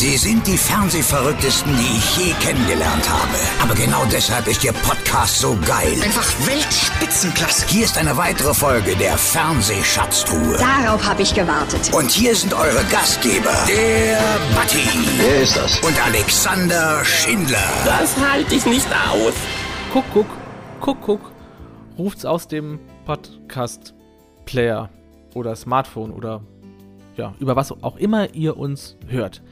Sie sind die Fernsehverrücktesten, die ich je kennengelernt habe. Aber genau deshalb ist Ihr Podcast so geil. Einfach Weltspitzenklasse. Hier ist eine weitere Folge der Fernsehschatztruhe. Darauf habe ich gewartet. Und hier sind eure Gastgeber, der Batti Wer ist das? und Alexander Schindler. Das halte ich nicht aus. Guck, guck, guck, guck, ruft's aus dem Podcast-Player oder Smartphone oder ja, über was auch immer ihr uns hört.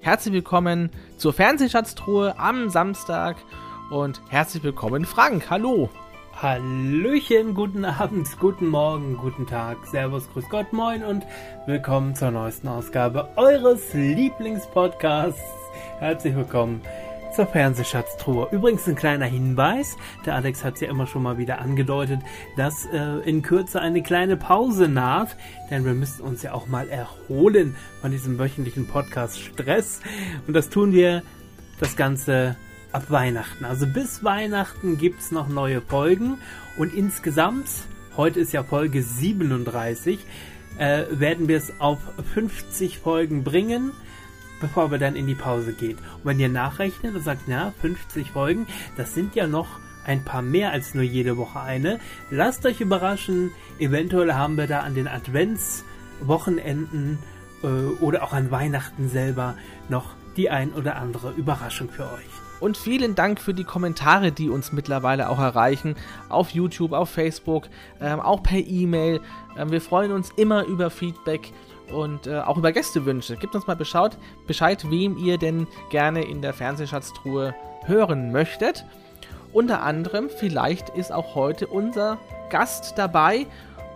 Herzlich willkommen zur Fernsehschatztruhe am Samstag und herzlich willkommen Frank, hallo. Hallöchen, guten Abend, guten Morgen, guten Tag, Servus, Grüß Gott, Moin und willkommen zur neuesten Ausgabe eures Lieblingspodcasts. Herzlich willkommen zur Fernsehschatztruhe. Übrigens ein kleiner Hinweis, der Alex hat es ja immer schon mal wieder angedeutet, dass äh, in Kürze eine kleine Pause naht, denn wir müssen uns ja auch mal erholen von diesem wöchentlichen Podcast-Stress und das tun wir das Ganze ab Weihnachten. Also bis Weihnachten gibt's noch neue Folgen und insgesamt, heute ist ja Folge 37, äh, werden wir es auf 50 Folgen bringen, bevor wir dann in die Pause gehen. Und wenn ihr nachrechnet und sagt, na, 50 Folgen, das sind ja noch ein paar mehr als nur jede Woche eine. Lasst euch überraschen, eventuell haben wir da an den Adventswochenenden äh, oder auch an Weihnachten selber noch die ein oder andere Überraschung für euch. Und vielen Dank für die Kommentare, die uns mittlerweile auch erreichen. Auf YouTube, auf Facebook, ähm, auch per E-Mail. Ähm, wir freuen uns immer über Feedback und äh, auch über Gästewünsche. Gebt uns mal Bescheid, Bescheid, wem ihr denn gerne in der Fernsehschatztruhe hören möchtet. Unter anderem, vielleicht ist auch heute unser Gast dabei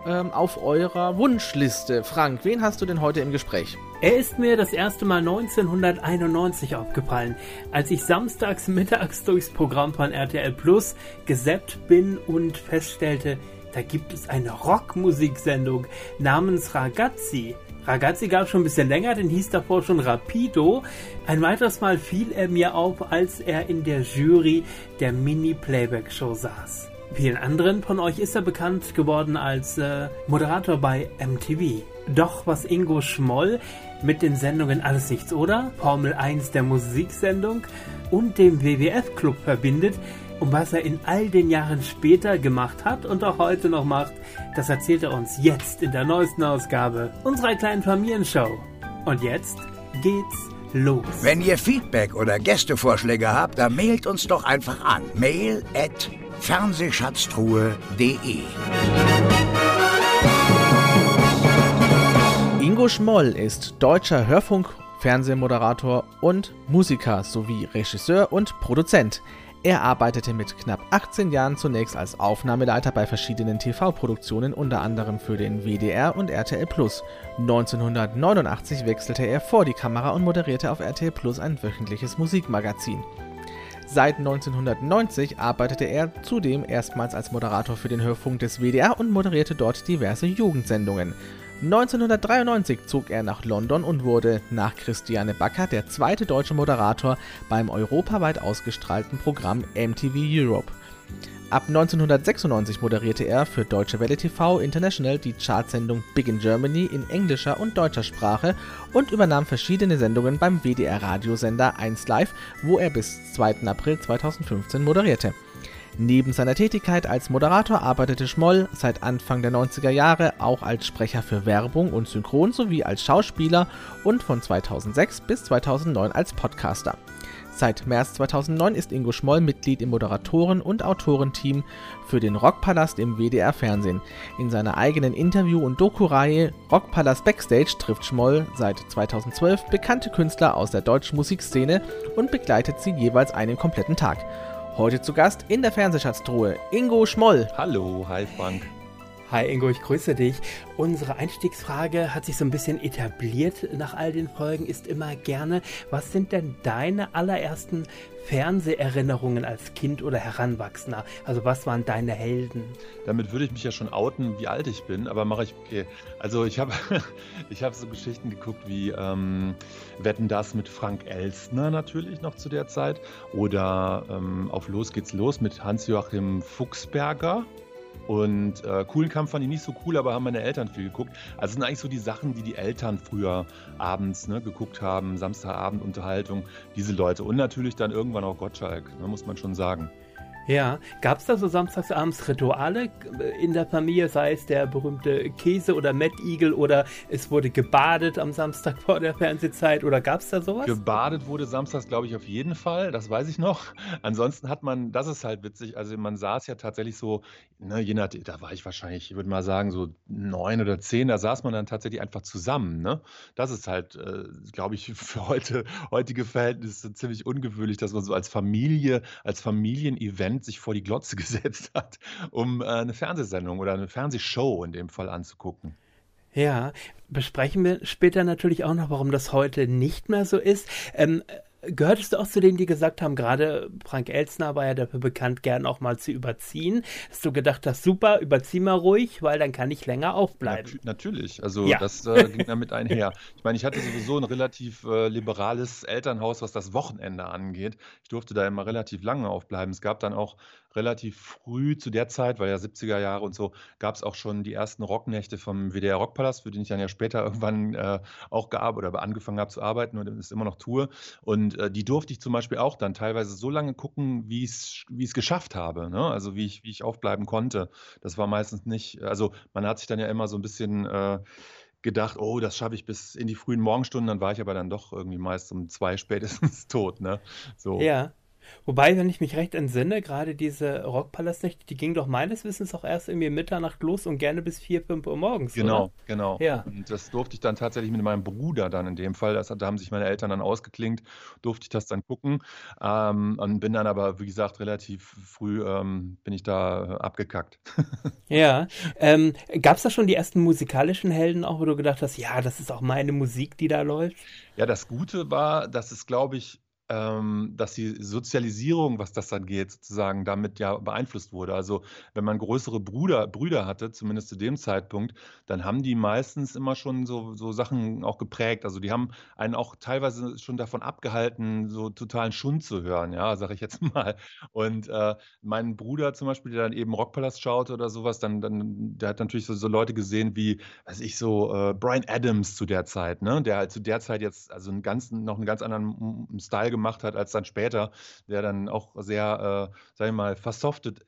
ähm, auf eurer Wunschliste. Frank, wen hast du denn heute im Gespräch? Er ist mir das erste Mal 1991 aufgefallen, als ich samstags mittags durchs Programm von RTL Plus gesäppt bin und feststellte, da gibt es eine Rockmusiksendung namens Ragazzi. Ragazzi gab es schon ein bisschen länger, den hieß davor schon Rapido. Ein weiteres Mal fiel er mir auf, als er in der Jury der Mini-Playback-Show saß. Vielen anderen von euch ist er bekannt geworden als äh, Moderator bei MTV. Doch was Ingo Schmoll mit den Sendungen Alles Nichts oder, Formel 1 der Musiksendung und dem WWF Club verbindet, und was er in all den Jahren später gemacht hat und auch heute noch macht, das erzählt er uns jetzt in der neuesten Ausgabe unserer kleinen Familienshow. Und jetzt geht's los. Wenn ihr Feedback oder Gästevorschläge habt, dann mailt uns doch einfach an. Mail at fernsehschatztruhe.de Ingo Schmoll ist deutscher Hörfunk, Fernsehmoderator und Musiker sowie Regisseur und Produzent. Er arbeitete mit knapp 18 Jahren zunächst als Aufnahmeleiter bei verschiedenen TV-Produktionen, unter anderem für den WDR und RTL Plus. 1989 wechselte er vor die Kamera und moderierte auf RTL Plus ein wöchentliches Musikmagazin. Seit 1990 arbeitete er zudem erstmals als Moderator für den Hörfunk des WDR und moderierte dort diverse Jugendsendungen. 1993 zog er nach London und wurde nach Christiane Backer der zweite deutsche Moderator beim europaweit ausgestrahlten Programm MTV Europe. Ab 1996 moderierte er für Deutsche Welle TV International die Chartsendung Big in Germany in englischer und deutscher Sprache und übernahm verschiedene Sendungen beim WDR Radiosender 1 Live, wo er bis 2. April 2015 moderierte. Neben seiner Tätigkeit als Moderator arbeitete Schmoll seit Anfang der 90er Jahre auch als Sprecher für Werbung und Synchron sowie als Schauspieler und von 2006 bis 2009 als Podcaster. Seit März 2009 ist Ingo Schmoll Mitglied im Moderatoren- und Autorenteam für den Rockpalast im WDR Fernsehen. In seiner eigenen Interview- und Doku-Reihe Rockpalast Backstage trifft Schmoll seit 2012 bekannte Künstler aus der deutschen Musikszene und begleitet sie jeweils einen kompletten Tag. Heute zu Gast in der Fernsehschatztruhe Ingo Schmoll. Hallo, hi Frank. Hi Ingo, ich grüße dich. Unsere Einstiegsfrage hat sich so ein bisschen etabliert nach all den Folgen, ist immer gerne, was sind denn deine allerersten Fernseherinnerungen als Kind oder Heranwachsender? Also was waren deine Helden? Damit würde ich mich ja schon outen, wie alt ich bin, aber mache ich okay. Also ich habe ich hab so Geschichten geguckt wie ähm, Wetten das mit Frank Elstner natürlich noch zu der Zeit oder ähm, auf Los geht's los mit Hans-Joachim Fuchsberger. Und äh, Kuhlenkampf fand ich nicht so cool, aber haben meine Eltern viel geguckt. Also sind eigentlich so die Sachen, die die Eltern früher abends ne, geguckt haben, Samstagabendunterhaltung, diese Leute. Und natürlich dann irgendwann auch Gottschalk, ne, muss man schon sagen. Ja, gab es da so samstagsabends Rituale in der Familie, sei es der berühmte Käse oder Mettigel oder es wurde gebadet am Samstag vor der Fernsehzeit oder gab es da sowas? Gebadet wurde samstags, glaube ich, auf jeden Fall, das weiß ich noch. Ansonsten hat man, das ist halt witzig, also man saß ja tatsächlich so, ne, je nach, da war ich wahrscheinlich, ich würde mal sagen, so neun oder zehn, da saß man dann tatsächlich einfach zusammen. Ne? Das ist halt, äh, glaube ich, für heute, heutige Verhältnisse ziemlich ungewöhnlich, dass man so als Familie, als Familienevent Moment sich vor die Glotze gesetzt hat, um äh, eine Fernsehsendung oder eine Fernsehshow in dem Fall anzugucken. Ja, besprechen wir später natürlich auch noch, warum das heute nicht mehr so ist. Ähm, Gehörtest du auch zu denen, die gesagt haben, gerade Frank Elsner war ja dafür bekannt, gern auch mal zu überziehen, dass du gedacht hast, super, überzieh mal ruhig, weil dann kann ich länger aufbleiben. Nat natürlich, also ja. das äh, ging damit einher. Ich meine, ich hatte sowieso ein relativ äh, liberales Elternhaus, was das Wochenende angeht. Ich durfte da immer relativ lange aufbleiben. Es gab dann auch relativ früh zu der Zeit, weil ja 70er Jahre und so, gab es auch schon die ersten Rocknächte vom WDR Rockpalast, für den ich dann ja später irgendwann äh, auch gearbeitet oder angefangen habe zu arbeiten und es immer noch tue. Und äh, die durfte ich zum Beispiel auch dann teilweise so lange gucken, wie ich es geschafft habe. Ne? Also wie ich, wie ich aufbleiben konnte. Das war meistens nicht, also man hat sich dann ja immer so ein bisschen äh, gedacht, oh, das schaffe ich bis in die frühen Morgenstunden, dann war ich aber dann doch irgendwie meist um zwei spätestens tot. Ne? So. Ja. Wobei, wenn ich mich recht entsinne, gerade diese Rockpalastnächte, die gingen doch meines Wissens auch erst irgendwie Mitternacht los und gerne bis 4, 5 Uhr morgens. Genau, oder? genau. Ja. Und das durfte ich dann tatsächlich mit meinem Bruder dann in dem Fall. Das, da haben sich meine Eltern dann ausgeklingt, durfte ich das dann gucken. Ähm, und bin dann aber, wie gesagt, relativ früh ähm, bin ich da abgekackt. ja. Ähm, Gab es da schon die ersten musikalischen Helden auch, wo du gedacht hast, ja, das ist auch meine Musik, die da läuft? Ja, das Gute war, dass es, glaube ich, dass die Sozialisierung, was das angeht, sozusagen damit ja beeinflusst wurde. Also wenn man größere Brüder, Brüder hatte, zumindest zu dem Zeitpunkt, dann haben die meistens immer schon so, so Sachen auch geprägt. Also die haben einen auch teilweise schon davon abgehalten, so totalen Schund zu hören, ja, sage ich jetzt mal. Und äh, mein Bruder zum Beispiel, der dann eben Rockpalast schaute oder sowas, dann, dann der hat natürlich so, so Leute gesehen wie, weiß ich, so äh, Brian Adams zu der Zeit, ne? Der halt zu der Zeit jetzt also einen ganz, noch einen ganz anderen Style gemacht hat als dann später, der dann auch sehr, äh, sag ich mal, versoftet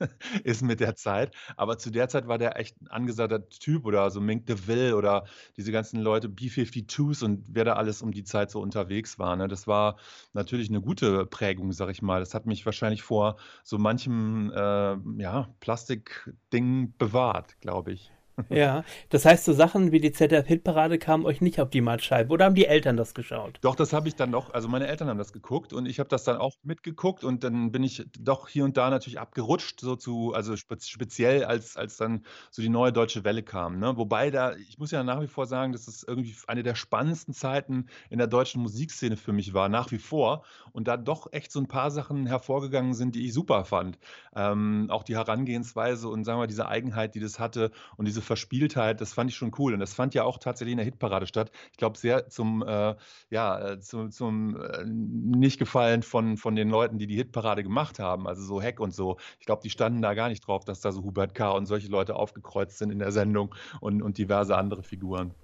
ist mit der Zeit. Aber zu der Zeit war der echt ein angesagter Typ oder so Mink DeVille oder diese ganzen Leute, B-52s und wer da alles um die Zeit so unterwegs war. Ne? Das war natürlich eine gute Prägung, sag ich mal. Das hat mich wahrscheinlich vor so manchem äh, ja, Plastikding bewahrt, glaube ich. Ja, das heißt, so Sachen wie die ZDF-Hitparade kamen euch nicht auf die Mattscheibe oder haben die Eltern das geschaut? Doch, das habe ich dann noch, also meine Eltern haben das geguckt und ich habe das dann auch mitgeguckt und dann bin ich doch hier und da natürlich abgerutscht, so zu, also speziell als, als dann so die neue deutsche Welle kam. Ne? Wobei da, ich muss ja nach wie vor sagen, dass es irgendwie eine der spannendsten Zeiten in der deutschen Musikszene für mich war, nach wie vor. Und da doch echt so ein paar Sachen hervorgegangen sind, die ich super fand. Ähm, auch die Herangehensweise und sagen wir diese Eigenheit, die das hatte und diese Verspieltheit, das fand ich schon cool. Und das fand ja auch tatsächlich in der Hitparade statt. Ich glaube, sehr zum, äh, ja, äh, zum, zum äh, Nicht-Gefallen von, von den Leuten, die die Hitparade gemacht haben. Also so Heck und so. Ich glaube, die standen da gar nicht drauf, dass da so Hubert K. und solche Leute aufgekreuzt sind in der Sendung und, und diverse andere Figuren.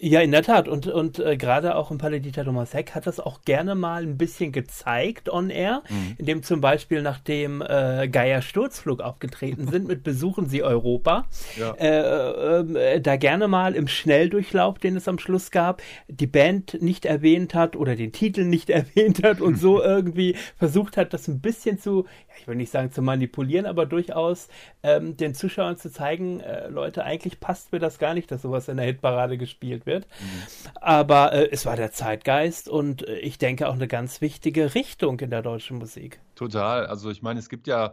Ja, in der Tat. Und, und äh, gerade auch im Dieter Thomas Heck hat das auch gerne mal ein bisschen gezeigt on air, mhm. indem zum Beispiel nachdem äh, Geier Sturzflug aufgetreten sind mit Besuchen Sie Europa, ja. äh, äh, da gerne mal im Schnelldurchlauf, den es am Schluss gab, die Band nicht erwähnt hat oder den Titel nicht erwähnt hat und so irgendwie versucht hat, das ein bisschen zu, ja, ich will nicht sagen zu manipulieren, aber durchaus ähm, den Zuschauern zu zeigen, äh, Leute, eigentlich passt mir das gar nicht, dass sowas in der Hitparade gespielt wird. Mhm. Aber äh, es war der Zeitgeist und äh, ich denke auch eine ganz wichtige Richtung in der deutschen Musik. Total. Also ich meine, es gibt ja,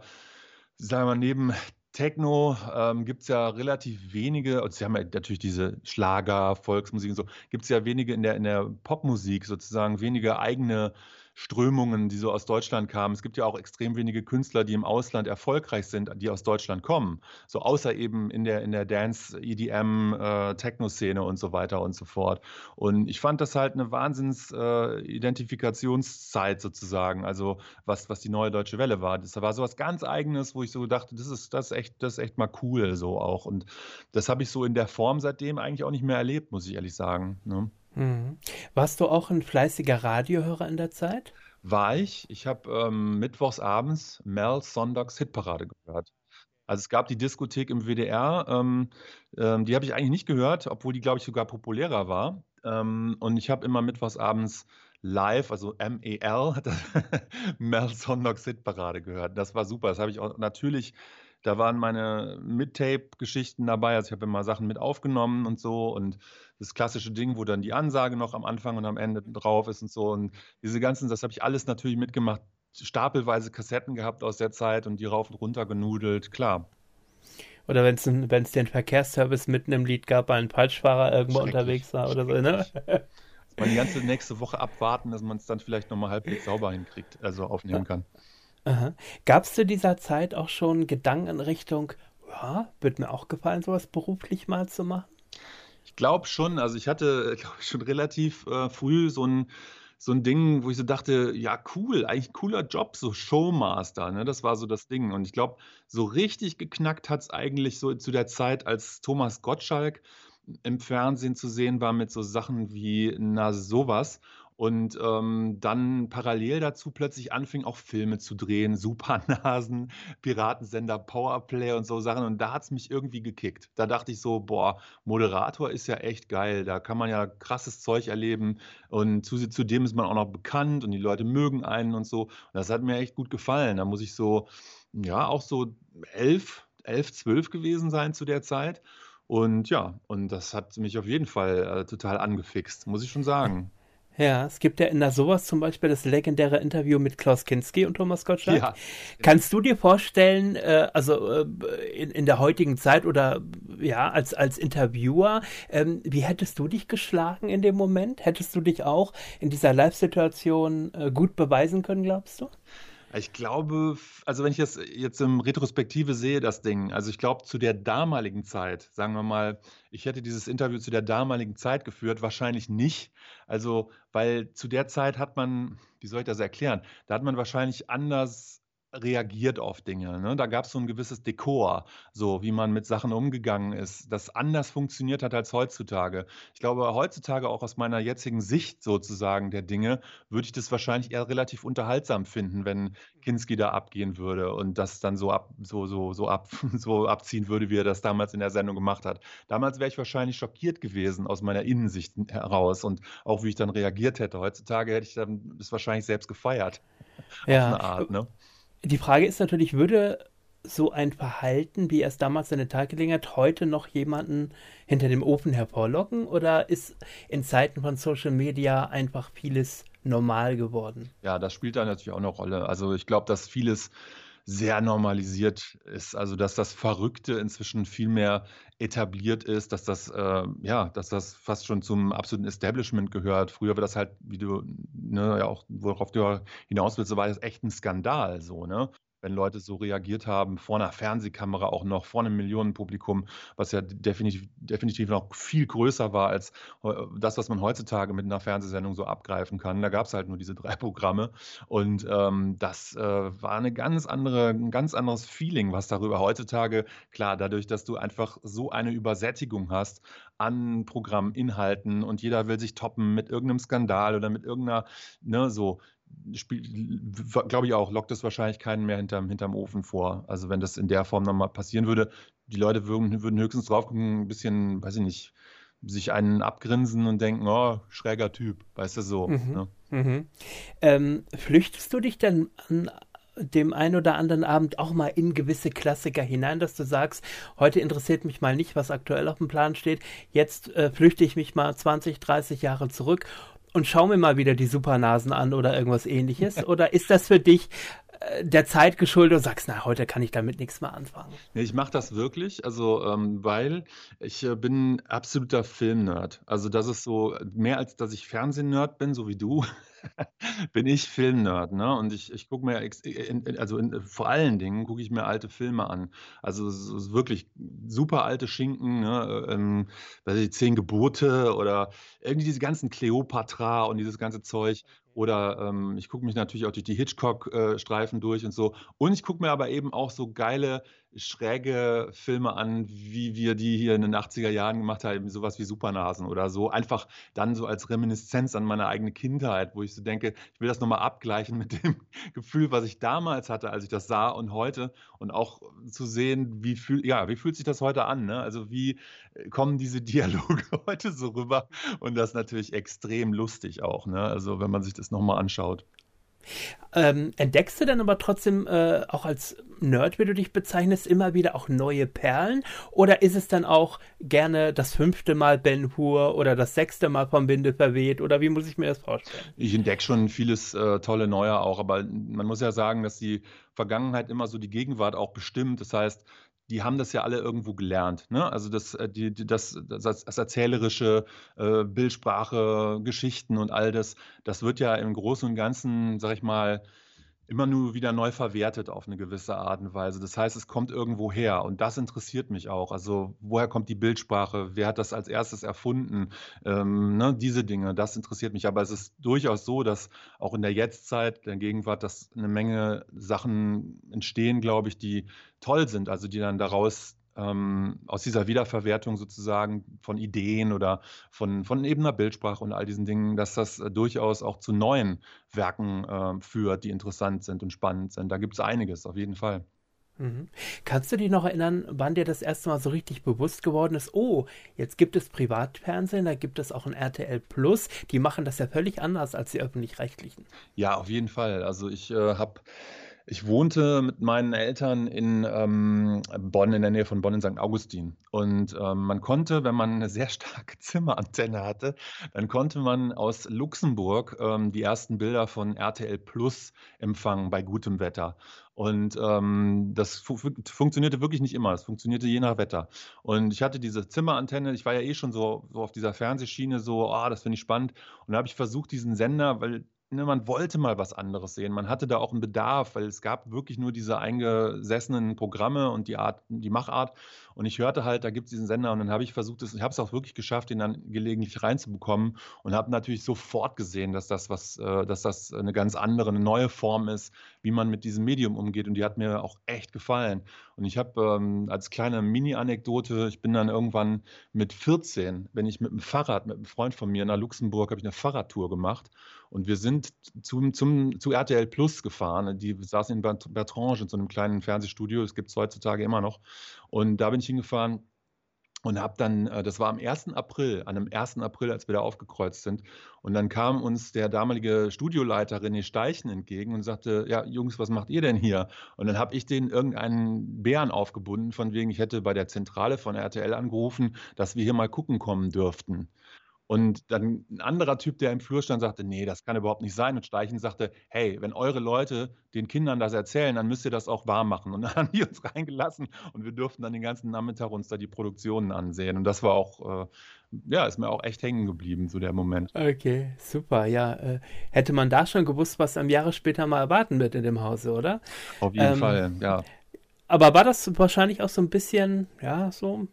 sagen wir mal, neben Techno ähm, gibt es ja relativ wenige, also sie haben ja natürlich diese Schlager, Volksmusik und so, gibt es ja wenige in der, in der Popmusik sozusagen, wenige eigene Strömungen, die so aus Deutschland kamen. Es gibt ja auch extrem wenige Künstler, die im Ausland erfolgreich sind, die aus Deutschland kommen. So außer eben in der, in der Dance, EDM, äh, Techno-Szene und so weiter und so fort. Und ich fand das halt eine Wahnsinns-Identifikationszeit äh, sozusagen, also was, was die neue deutsche Welle war. Das war so was ganz Eigenes, wo ich so dachte, das ist, das ist echt, das ist echt mal cool so auch. Und das habe ich so in der Form seitdem eigentlich auch nicht mehr erlebt, muss ich ehrlich sagen. Ne? Mhm. Warst du auch ein fleißiger Radiohörer in der Zeit? War ich. Ich habe ähm, mittwochs abends Mel Sonntags Hitparade gehört. Also es gab die Diskothek im WDR, ähm, ähm, die habe ich eigentlich nicht gehört, obwohl die, glaube ich, sogar populärer war. Ähm, und ich habe immer mittwochs abends live, also M-E-L, hat Mel Sonntags Hitparade gehört. Das war super. Das habe ich auch natürlich da waren meine Mid-Tape-Geschichten dabei. Also ich habe immer Sachen mit aufgenommen und so. Und das klassische Ding, wo dann die Ansage noch am Anfang und am Ende drauf ist und so. Und diese ganzen, das habe ich alles natürlich mitgemacht. Stapelweise Kassetten gehabt aus der Zeit und die rauf und runter genudelt, klar. Oder wenn es den Verkehrsservice mitten im Lied gab, weil ein Falschfahrer irgendwo unterwegs war oder so, ne? man die ganze nächste Woche abwarten, dass man es dann vielleicht nochmal halbwegs sauber hinkriegt, also aufnehmen kann. Gab es zu dieser Zeit auch schon Gedanken in Richtung, ja, wird mir auch gefallen, sowas beruflich mal zu machen? Ich glaube schon. Also ich hatte, glaube ich, schon relativ äh, früh so ein, so ein Ding, wo ich so dachte, ja, cool, eigentlich cooler Job, so Showmaster, ne? Das war so das Ding. Und ich glaube, so richtig geknackt hat es eigentlich so zu der Zeit, als Thomas Gottschalk im Fernsehen zu sehen war mit so Sachen wie Na sowas und ähm, dann parallel dazu plötzlich anfing, auch Filme zu drehen, Supernasen, Piratensender, Powerplay und so Sachen. Und da hat es mich irgendwie gekickt. Da dachte ich so, boah, Moderator ist ja echt geil. Da kann man ja krasses Zeug erleben. Und zu, zudem ist man auch noch bekannt und die Leute mögen einen und so. Und das hat mir echt gut gefallen. Da muss ich so, ja, auch so elf, elf, zwölf gewesen sein zu der Zeit. Und ja, und das hat mich auf jeden Fall äh, total angefixt, muss ich schon sagen. Ja, es gibt ja in der sowas zum Beispiel das legendäre Interview mit Klaus Kinski und Thomas Gottschalk. Ja. Kannst du dir vorstellen, äh, also äh, in, in der heutigen Zeit oder ja, als, als Interviewer, ähm, wie hättest du dich geschlagen in dem Moment? Hättest du dich auch in dieser Live-Situation äh, gut beweisen können, glaubst du? Ich glaube, also wenn ich das jetzt im Retrospektive sehe, das Ding, also ich glaube, zu der damaligen Zeit, sagen wir mal, ich hätte dieses Interview zu der damaligen Zeit geführt, wahrscheinlich nicht. Also, weil zu der Zeit hat man, wie soll ich das erklären, da hat man wahrscheinlich anders reagiert auf Dinge. Ne? Da gab es so ein gewisses Dekor, so wie man mit Sachen umgegangen ist, das anders funktioniert hat als heutzutage. Ich glaube, heutzutage auch aus meiner jetzigen Sicht sozusagen der Dinge, würde ich das wahrscheinlich eher relativ unterhaltsam finden, wenn Kinski da abgehen würde und das dann so ab, so, so, so, ab, so abziehen würde, wie er das damals in der Sendung gemacht hat. Damals wäre ich wahrscheinlich schockiert gewesen aus meiner Innensicht heraus und auch wie ich dann reagiert hätte. Heutzutage hätte ich dann das wahrscheinlich selbst gefeiert. Ja. Auf eine Art, ne? Die Frage ist natürlich, würde so ein Verhalten, wie er es damals seine Tag gelegen hat, heute noch jemanden hinter dem Ofen hervorlocken? Oder ist in Zeiten von Social Media einfach vieles normal geworden? Ja, das spielt da natürlich auch eine Rolle. Also ich glaube, dass vieles sehr normalisiert ist. Also dass das Verrückte inzwischen viel mehr etabliert ist, dass das, äh, ja, dass das fast schon zum absoluten Establishment gehört. Früher war das halt, wie du, ne, ja auch, worauf du hinaus willst, so war das echt ein Skandal, so, ne? Wenn Leute so reagiert haben, vor einer Fernsehkamera auch noch, vor einem Millionenpublikum, was ja definitiv, definitiv noch viel größer war als das, was man heutzutage mit einer Fernsehsendung so abgreifen kann. Da gab es halt nur diese drei Programme und ähm, das äh, war eine ganz andere, ein ganz anderes Feeling, was darüber heutzutage, klar, dadurch, dass du einfach so eine Übersättigung hast an Programminhalten und jeder will sich toppen mit irgendeinem Skandal oder mit irgendeiner, ne, so, glaube ich auch, lockt es wahrscheinlich keinen mehr hinterm, hinterm Ofen vor. Also wenn das in der Form nochmal passieren würde, die Leute würden, würden höchstens drauf gucken, ein bisschen, weiß ich nicht, sich einen abgrinsen und denken, oh, schräger Typ, weißt du so. Mhm, ne? mhm. Ähm, flüchtest du dich dann an dem einen oder anderen Abend auch mal in gewisse Klassiker hinein, dass du sagst, heute interessiert mich mal nicht, was aktuell auf dem Plan steht, jetzt äh, flüchte ich mich mal 20, 30 Jahre zurück und schau mir mal wieder die Supernasen an oder irgendwas ähnliches? Oder ist das für dich der Zeit geschuldet und sagst, na, heute kann ich damit nichts mehr anfangen? Nee, ich mache das wirklich, also ähm, weil ich äh, bin absoluter Filmnerd. Also das ist so mehr als dass ich Fernsehnerd bin, so wie du, bin ich Filmnerd, ne? Und ich, ich gucke mir, in, also in, vor allen Dingen gucke ich mir alte Filme an. Also so wirklich super alte Schinken, ne? Ähm, weiß ich, Zehn Gebote oder irgendwie diese ganzen Cleopatra und dieses ganze Zeug. Oder ähm, ich gucke mich natürlich auch durch die Hitchcock-Streifen äh, durch und so. Und ich gucke mir aber eben auch so geile schräge Filme an, wie wir die hier in den 80er Jahren gemacht haben, sowas wie Supernasen oder so. Einfach dann so als Reminiszenz an meine eigene Kindheit, wo ich so denke, ich will das nochmal abgleichen mit dem Gefühl, was ich damals hatte, als ich das sah und heute. Und auch zu sehen, wie, fühl, ja, wie fühlt sich das heute an? Ne? Also wie äh, kommen diese Dialoge heute so rüber? Und das ist natürlich extrem lustig auch, ne? also wenn man sich das nochmal anschaut. Ähm, entdeckst du dann aber trotzdem äh, auch als Nerd, wie du dich bezeichnest, immer wieder auch neue Perlen? Oder ist es dann auch gerne das fünfte Mal Ben Hur oder das sechste Mal vom Winde verweht? Oder wie muss ich mir das vorstellen? Ich entdecke schon vieles äh, tolle Neue auch, aber man muss ja sagen, dass die Vergangenheit immer so die Gegenwart auch bestimmt. Das heißt, die haben das ja alle irgendwo gelernt. Ne? Also das, äh, die, das, das, das Erzählerische, äh, Bildsprache, Geschichten und all das, das wird ja im Großen und Ganzen, sag ich mal, immer nur wieder neu verwertet auf eine gewisse Art und Weise. Das heißt, es kommt irgendwo her und das interessiert mich auch. Also woher kommt die Bildsprache? Wer hat das als erstes erfunden? Ähm, ne, diese Dinge, das interessiert mich. Aber es ist durchaus so, dass auch in der Jetztzeit, der Gegenwart, dass eine Menge Sachen entstehen, glaube ich, die toll sind, also die dann daraus ähm, aus dieser Wiederverwertung sozusagen von Ideen oder von, von eben einer Bildsprache und all diesen Dingen, dass das äh, durchaus auch zu neuen Werken äh, führt, die interessant sind und spannend sind. Da gibt es einiges, auf jeden Fall. Mhm. Kannst du dich noch erinnern, wann dir das erste Mal so richtig bewusst geworden ist, oh, jetzt gibt es Privatfernsehen, da gibt es auch ein RTL Plus, die machen das ja völlig anders als die öffentlich-rechtlichen. Ja, auf jeden Fall. Also ich äh, habe ich wohnte mit meinen Eltern in ähm, Bonn, in der Nähe von Bonn in St. Augustin. Und ähm, man konnte, wenn man eine sehr starke Zimmerantenne hatte, dann konnte man aus Luxemburg ähm, die ersten Bilder von RTL Plus empfangen bei gutem Wetter. Und ähm, das fu funktionierte wirklich nicht immer. Das funktionierte je nach Wetter. Und ich hatte diese Zimmerantenne. Ich war ja eh schon so, so auf dieser Fernsehschiene, so, oh, das finde ich spannend. Und da habe ich versucht, diesen Sender, weil ne, man wollte mal was anderes sehen. Man hatte da auch einen Bedarf, weil es gab wirklich nur diese eingesessenen Programme und die Art, die Machart. Und ich hörte halt, da gibt es diesen Sender und dann habe ich versucht, ich habe es auch wirklich geschafft, ihn dann gelegentlich reinzubekommen und habe natürlich sofort gesehen, dass das was, äh, dass das eine ganz andere, eine neue Form ist, wie man mit diesem Medium umgeht. Und die hat mir auch echt gefallen. Und ich habe ähm, als kleine Mini-Anekdote, ich bin dann irgendwann mit 14, wenn ich mit dem Fahrrad, mit einem Freund von mir nach Luxemburg, habe ich eine Fahrradtour gemacht. Und wir sind zum, zum, zu RTL Plus gefahren. Die saßen in Bertrange in so einem kleinen Fernsehstudio. Das gibt es heutzutage immer noch. Und da bin ich hingefahren und habe dann, äh, das war am 1. April, an dem 1. April, als wir da aufgekreuzt sind. Und dann kam uns der damalige Studioleiter René Steichen entgegen und sagte, ja, Jungs, was macht ihr denn hier? Und dann habe ich den irgendeinen Bären aufgebunden, von wegen, ich hätte bei der Zentrale von RTL angerufen, dass wir hier mal gucken kommen dürften. Und dann ein anderer Typ, der im Flur stand, sagte, nee, das kann überhaupt nicht sein. Und Steichen sagte, hey, wenn eure Leute den Kindern das erzählen, dann müsst ihr das auch wahr machen. Und dann haben die uns reingelassen und wir durften dann den ganzen Nachmittag uns da die Produktionen ansehen. Und das war auch, äh, ja, ist mir auch echt hängen geblieben, so der Moment. Okay, super. Ja, äh, hätte man da schon gewusst, was am Jahre später mal erwarten wird in dem Hause, oder? Auf jeden ähm, Fall, ja. Aber war das wahrscheinlich auch so ein bisschen, ja, so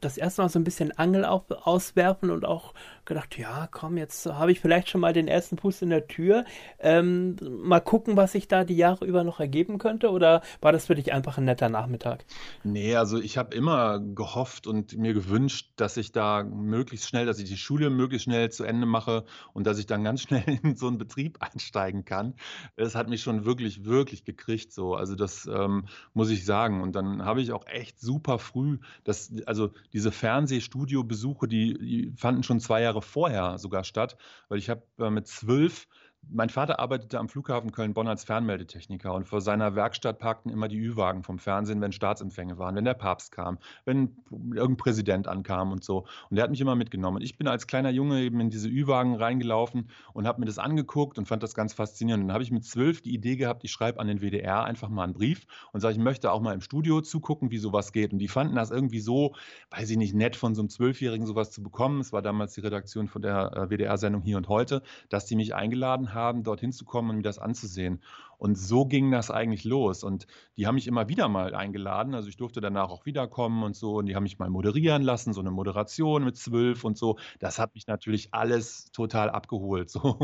das erste Mal so ein bisschen Angel auf, auswerfen und auch gedacht, ja, komm, jetzt habe ich vielleicht schon mal den ersten Fuß in der Tür. Ähm, mal gucken, was sich da die Jahre über noch ergeben könnte. Oder war das für dich einfach ein netter Nachmittag? Nee, also ich habe immer gehofft und mir gewünscht, dass ich da möglichst schnell, dass ich die Schule möglichst schnell zu Ende mache und dass ich dann ganz schnell in so einen Betrieb einsteigen kann. Das hat mich schon wirklich, wirklich gekriegt. So. Also das ähm, muss ich sagen. Und dann habe ich auch echt super früh, das, also diese Fernsehstudio-Besuche, die, die fanden schon zwei Jahre vorher sogar statt, weil ich habe äh, mit zwölf mein Vater arbeitete am Flughafen Köln-Bonn als Fernmeldetechniker und vor seiner Werkstatt parkten immer die Ü-Wagen vom Fernsehen, wenn Staatsempfänge waren, wenn der Papst kam, wenn irgendein Präsident ankam und so. Und der hat mich immer mitgenommen. Und ich bin als kleiner Junge eben in diese Ü-Wagen reingelaufen und habe mir das angeguckt und fand das ganz faszinierend. Und dann habe ich mit zwölf die Idee gehabt, ich schreibe an den WDR einfach mal einen Brief und sage, ich möchte auch mal im Studio zugucken, wie sowas geht. Und die fanden das irgendwie so, weiß ich nicht, nett von so einem Zwölfjährigen sowas zu bekommen. Es war damals die Redaktion von der äh, WDR-Sendung Hier und Heute, dass die mich eingeladen haben, dorthin zu kommen und mir das anzusehen. Und so ging das eigentlich los. Und die haben mich immer wieder mal eingeladen. Also ich durfte danach auch wiederkommen und so. Und die haben mich mal moderieren lassen, so eine Moderation mit zwölf und so. Das hat mich natürlich alles total abgeholt. So.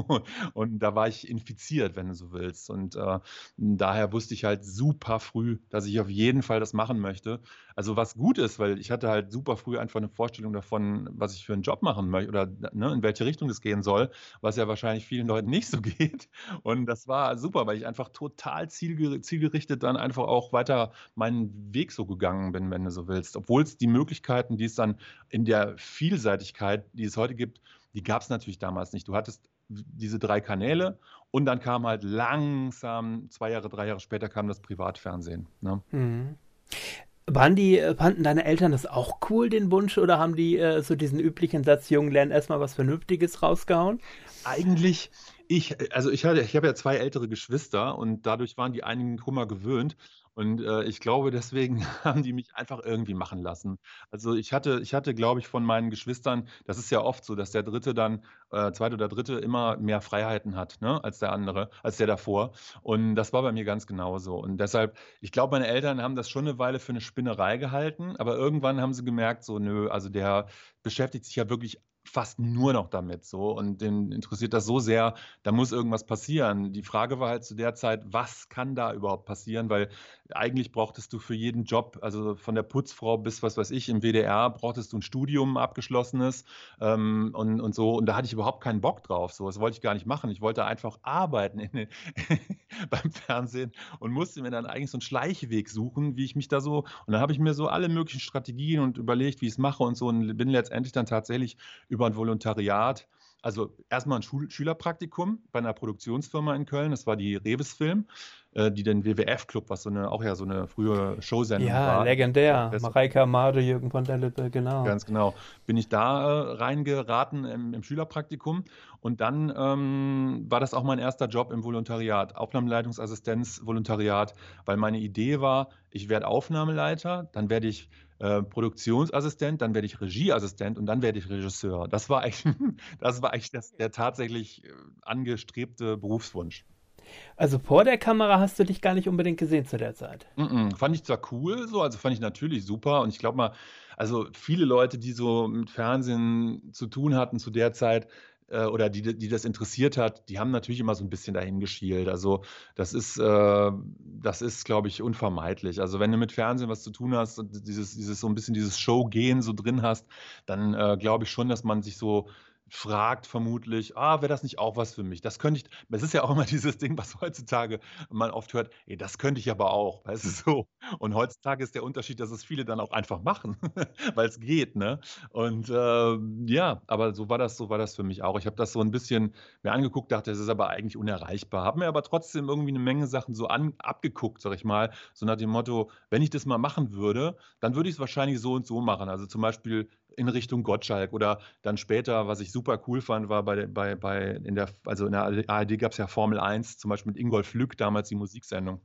Und da war ich infiziert, wenn du so willst. Und äh, daher wusste ich halt super früh, dass ich auf jeden Fall das machen möchte. Also was gut ist, weil ich hatte halt super früh einfach eine Vorstellung davon, was ich für einen Job machen möchte oder ne, in welche Richtung es gehen soll, was ja wahrscheinlich vielen Leuten nicht so geht. Und das war super, weil ich einfach total zielgerichtet dann einfach auch weiter meinen Weg so gegangen bin, wenn du so willst. Obwohl es die Möglichkeiten, die es dann in der Vielseitigkeit, die es heute gibt, die gab es natürlich damals nicht. Du hattest diese drei Kanäle und dann kam halt langsam, zwei Jahre, drei Jahre später kam das Privatfernsehen. Ne? Mhm. Waren die, fanden deine Eltern das auch cool, den Wunsch, oder haben die äh, so diesen üblichen Satz, Jungen lernen erstmal was Vernünftiges rausgehauen? Eigentlich, ich, also ich ich habe ja zwei ältere Geschwister und dadurch waren die einigen Kummer gewöhnt. Und äh, ich glaube, deswegen haben die mich einfach irgendwie machen lassen. Also ich hatte, ich hatte, glaube ich, von meinen Geschwistern, das ist ja oft so, dass der Dritte dann, äh, Zweite oder Dritte, immer mehr Freiheiten hat, ne, als der andere, als der davor. Und das war bei mir ganz genauso. Und deshalb, ich glaube, meine Eltern haben das schon eine Weile für eine Spinnerei gehalten, aber irgendwann haben sie gemerkt, so, nö, also der beschäftigt sich ja wirklich fast nur noch damit so und den interessiert das so sehr, da muss irgendwas passieren. Die Frage war halt zu der Zeit, was kann da überhaupt passieren, weil eigentlich brauchtest du für jeden Job, also von der Putzfrau bis was weiß ich im WDR, brauchtest du ein Studium abgeschlossenes ähm, und, und so und da hatte ich überhaupt keinen Bock drauf, so das wollte ich gar nicht machen. Ich wollte einfach arbeiten in, beim Fernsehen und musste mir dann eigentlich so einen Schleichweg suchen, wie ich mich da so und dann habe ich mir so alle möglichen Strategien und überlegt, wie ich es mache und so und bin letztendlich dann tatsächlich über ein Volontariat. Also erstmal ein Schul Schülerpraktikum bei einer Produktionsfirma in Köln, das war die Reves Film, äh, die den WWF-Club, was so eine, auch ja so eine frühe Showsendung ja, war. Ja, legendär. Mareike Amade, Jürgen von der Lippe, genau. Ganz genau. Bin ich da äh, reingeraten im, im, Schülerpraktikum und dann ähm, war das auch mein erster Job im Volontariat, Aufnahmeleitungsassistenz, Volontariat, weil meine Idee war, ich werde Aufnahmeleiter, dann werde ich äh, Produktionsassistent, dann werde ich Regieassistent und dann werde ich Regisseur. Das war eigentlich, das war eigentlich das, der tatsächlich äh, angestrebte Berufswunsch. Also vor der Kamera hast du dich gar nicht unbedingt gesehen zu der Zeit. Mm -mm, fand ich zwar cool, so, also fand ich natürlich super und ich glaube mal, also viele Leute, die so mit Fernsehen zu tun hatten zu der Zeit, äh, oder die, die das interessiert hat, die haben natürlich immer so ein bisschen dahin geschielt. Also das ist, äh, das ist, glaube ich, unvermeidlich. Also wenn du mit Fernsehen was zu tun hast und dieses, dieses so ein bisschen dieses Show-Gehen so drin hast, dann äh, glaube ich schon, dass man sich so fragt vermutlich, ah, wäre das nicht auch was für mich? Das könnte ich, es ist ja auch immer dieses Ding, was heutzutage man oft hört, ey, das könnte ich aber auch, weißt du so. Und heutzutage ist der Unterschied, dass es viele dann auch einfach machen, weil es geht, ne? Und äh, ja, aber so war das, so war das für mich auch. Ich habe das so ein bisschen mir angeguckt, dachte, es ist aber eigentlich unerreichbar. Habe mir aber trotzdem irgendwie eine Menge Sachen so an, abgeguckt, sag ich mal, so nach dem Motto, wenn ich das mal machen würde, dann würde ich es wahrscheinlich so und so machen. Also zum Beispiel in Richtung Gottschalk oder dann später, was ich super cool fand, war bei, bei, bei in der, also in der ARD gab es ja Formel 1, zum Beispiel mit Ingolf Lück, damals die Musiksendung.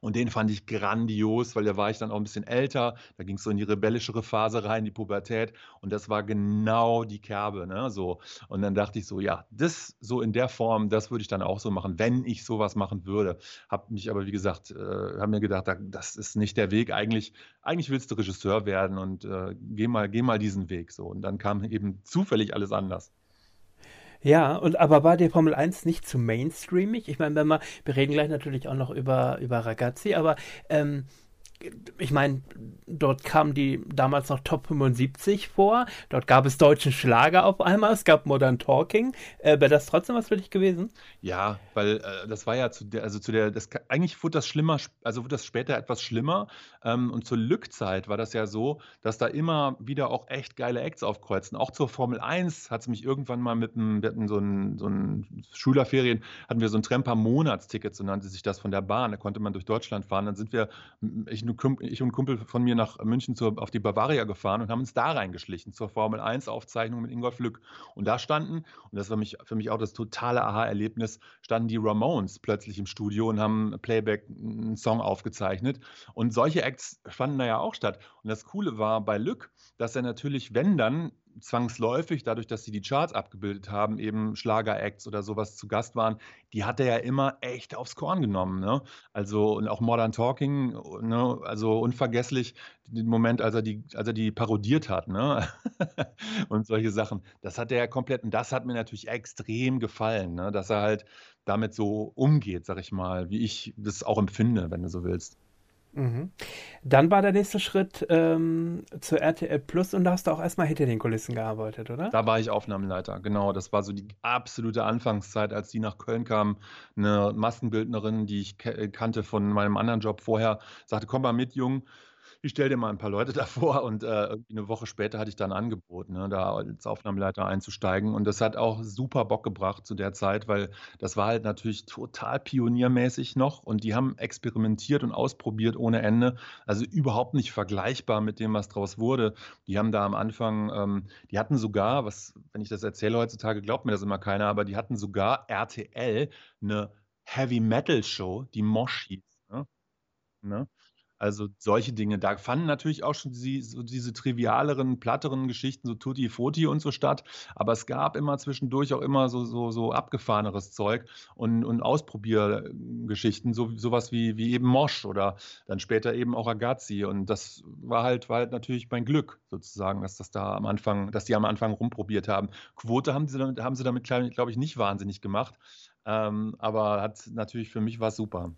Und den fand ich grandios, weil da war ich dann auch ein bisschen älter. Da ging es so in die rebellischere Phase rein, die Pubertät. Und das war genau die Kerbe. Ne? So. Und dann dachte ich so, ja, das so in der Form, das würde ich dann auch so machen, wenn ich sowas machen würde. Habe mich aber, wie gesagt, äh, habe mir gedacht, das ist nicht der Weg. Eigentlich, eigentlich willst du Regisseur werden und äh, geh, mal, geh mal diesen Weg. So. Und dann kam eben zufällig alles anders. Ja, und aber war die Formel 1 nicht zu mainstreamig? Ich meine, wenn wir, wir reden gleich natürlich auch noch über, über Ragazzi, aber ähm, ich meine, dort kam die damals noch Top 75 vor. Dort gab es deutschen Schlager auf einmal. Es gab Modern Talking. Äh, Wäre das trotzdem was für dich gewesen? Ja, weil äh, das war ja zu der, also zu der, das, eigentlich wurde das schlimmer, also wurde das später etwas schlimmer. Ähm, und zur Lückzeit war das ja so, dass da immer wieder auch echt geile Acts aufkreuzen. Auch zur Formel 1 hat es mich irgendwann mal mit einem, wir hatten so ein, so ein Schülerferien, hatten wir so ein Tremper-Monatsticket, so nannte sich das von der Bahn. Da konnte man durch Deutschland fahren. Dann sind wir, ich, ich und ein Kumpel von mir nach München zur, auf die Bavaria gefahren und haben uns da reingeschlichen zur Formel 1-Aufzeichnung mit Ingolf Lück. Und da standen, und das war mich, für mich auch das totale Aha-Erlebnis, standen die Ramones plötzlich im Studio und haben Playback einen Song aufgezeichnet. Und solche Acts fanden da ja auch statt. Und das Coole war bei Lück, dass er natürlich, wenn dann zwangsläufig, dadurch, dass sie die Charts abgebildet haben, eben Schlager-Acts oder sowas zu Gast waren, die hat er ja immer echt aufs Korn genommen. Ne? Also und auch Modern Talking, ne? also unvergesslich den Moment, als er die, als er die parodiert hat, ne? und solche Sachen. Das hat er ja komplett, und das hat mir natürlich extrem gefallen, ne? dass er halt damit so umgeht, sag ich mal, wie ich das auch empfinde, wenn du so willst. Mhm. Dann war der nächste Schritt ähm, zur RTL Plus und da hast du auch erstmal hinter den Kulissen gearbeitet, oder? Da war ich Aufnahmeleiter, genau. Das war so die absolute Anfangszeit, als die nach Köln kam. Eine Maskenbildnerin, die ich kannte von meinem anderen Job vorher, sagte: Komm mal mit, Jung ich stelle dir mal ein paar Leute davor und äh, eine Woche später hatte ich dann ein Angebot, ne, da als Aufnahmeleiter einzusteigen. Und das hat auch super Bock gebracht zu der Zeit, weil das war halt natürlich total pioniermäßig noch und die haben experimentiert und ausprobiert ohne Ende. Also überhaupt nicht vergleichbar mit dem, was draus wurde. Die haben da am Anfang, ähm, die hatten sogar, was, wenn ich das erzähle heutzutage, glaubt mir das immer keiner, aber die hatten sogar RTL eine Heavy Metal Show, die Mosh hieß. Ne? Ne? Also solche Dinge. Da fanden natürlich auch schon die, so diese trivialeren, platteren Geschichten, so Tutti Frutti und so statt. Aber es gab immer zwischendurch auch immer so, so, so abgefahreneres Zeug und, und Ausprobiergeschichten, so, sowas wie, wie eben Mosch oder dann später eben auch Agazzi. Und das war halt, war halt natürlich mein Glück sozusagen, dass das da am Anfang, dass die am Anfang rumprobiert haben. Quote haben sie damit, haben sie damit glaube ich, nicht wahnsinnig gemacht. Ähm, aber hat natürlich für mich war super.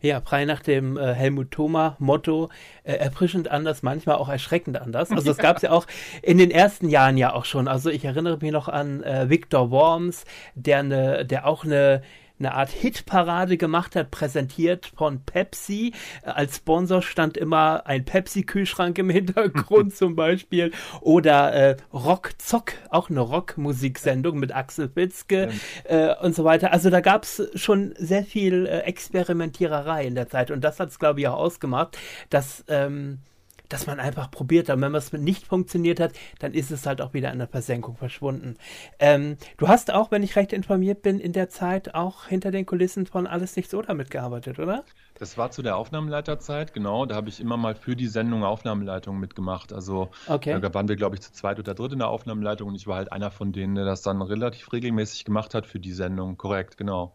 Ja, frei nach dem äh, Helmut Thoma Motto, äh, erfrischend anders, manchmal auch erschreckend anders. Also das gab es ja auch in den ersten Jahren ja auch schon. Also ich erinnere mich noch an äh, Victor Worms, der, ne, der auch eine eine Art Hitparade gemacht hat, präsentiert von Pepsi. Als Sponsor stand immer ein Pepsi-Kühlschrank im Hintergrund zum Beispiel. Oder äh, Rock Zock, auch eine Rockmusiksendung mit Axel Witzke äh, und so weiter. Also da gab es schon sehr viel äh, Experimentiererei in der Zeit. Und das hat es, glaube ich, auch ausgemacht, dass ähm, dass man einfach probiert hat. Und wenn es nicht funktioniert hat, dann ist es halt auch wieder in der Versenkung verschwunden. Ähm, du hast auch, wenn ich recht informiert bin, in der Zeit auch hinter den Kulissen von Alles Nichts oder mitgearbeitet, oder? Das war zu der Aufnahmeleiterzeit, genau. Da habe ich immer mal für die Sendung Aufnahmeleitung mitgemacht. Also okay. da waren wir, glaube ich, zu zweit oder dritt in der Aufnahmeleitung und ich war halt einer von denen, der das dann relativ regelmäßig gemacht hat für die Sendung. Korrekt, genau.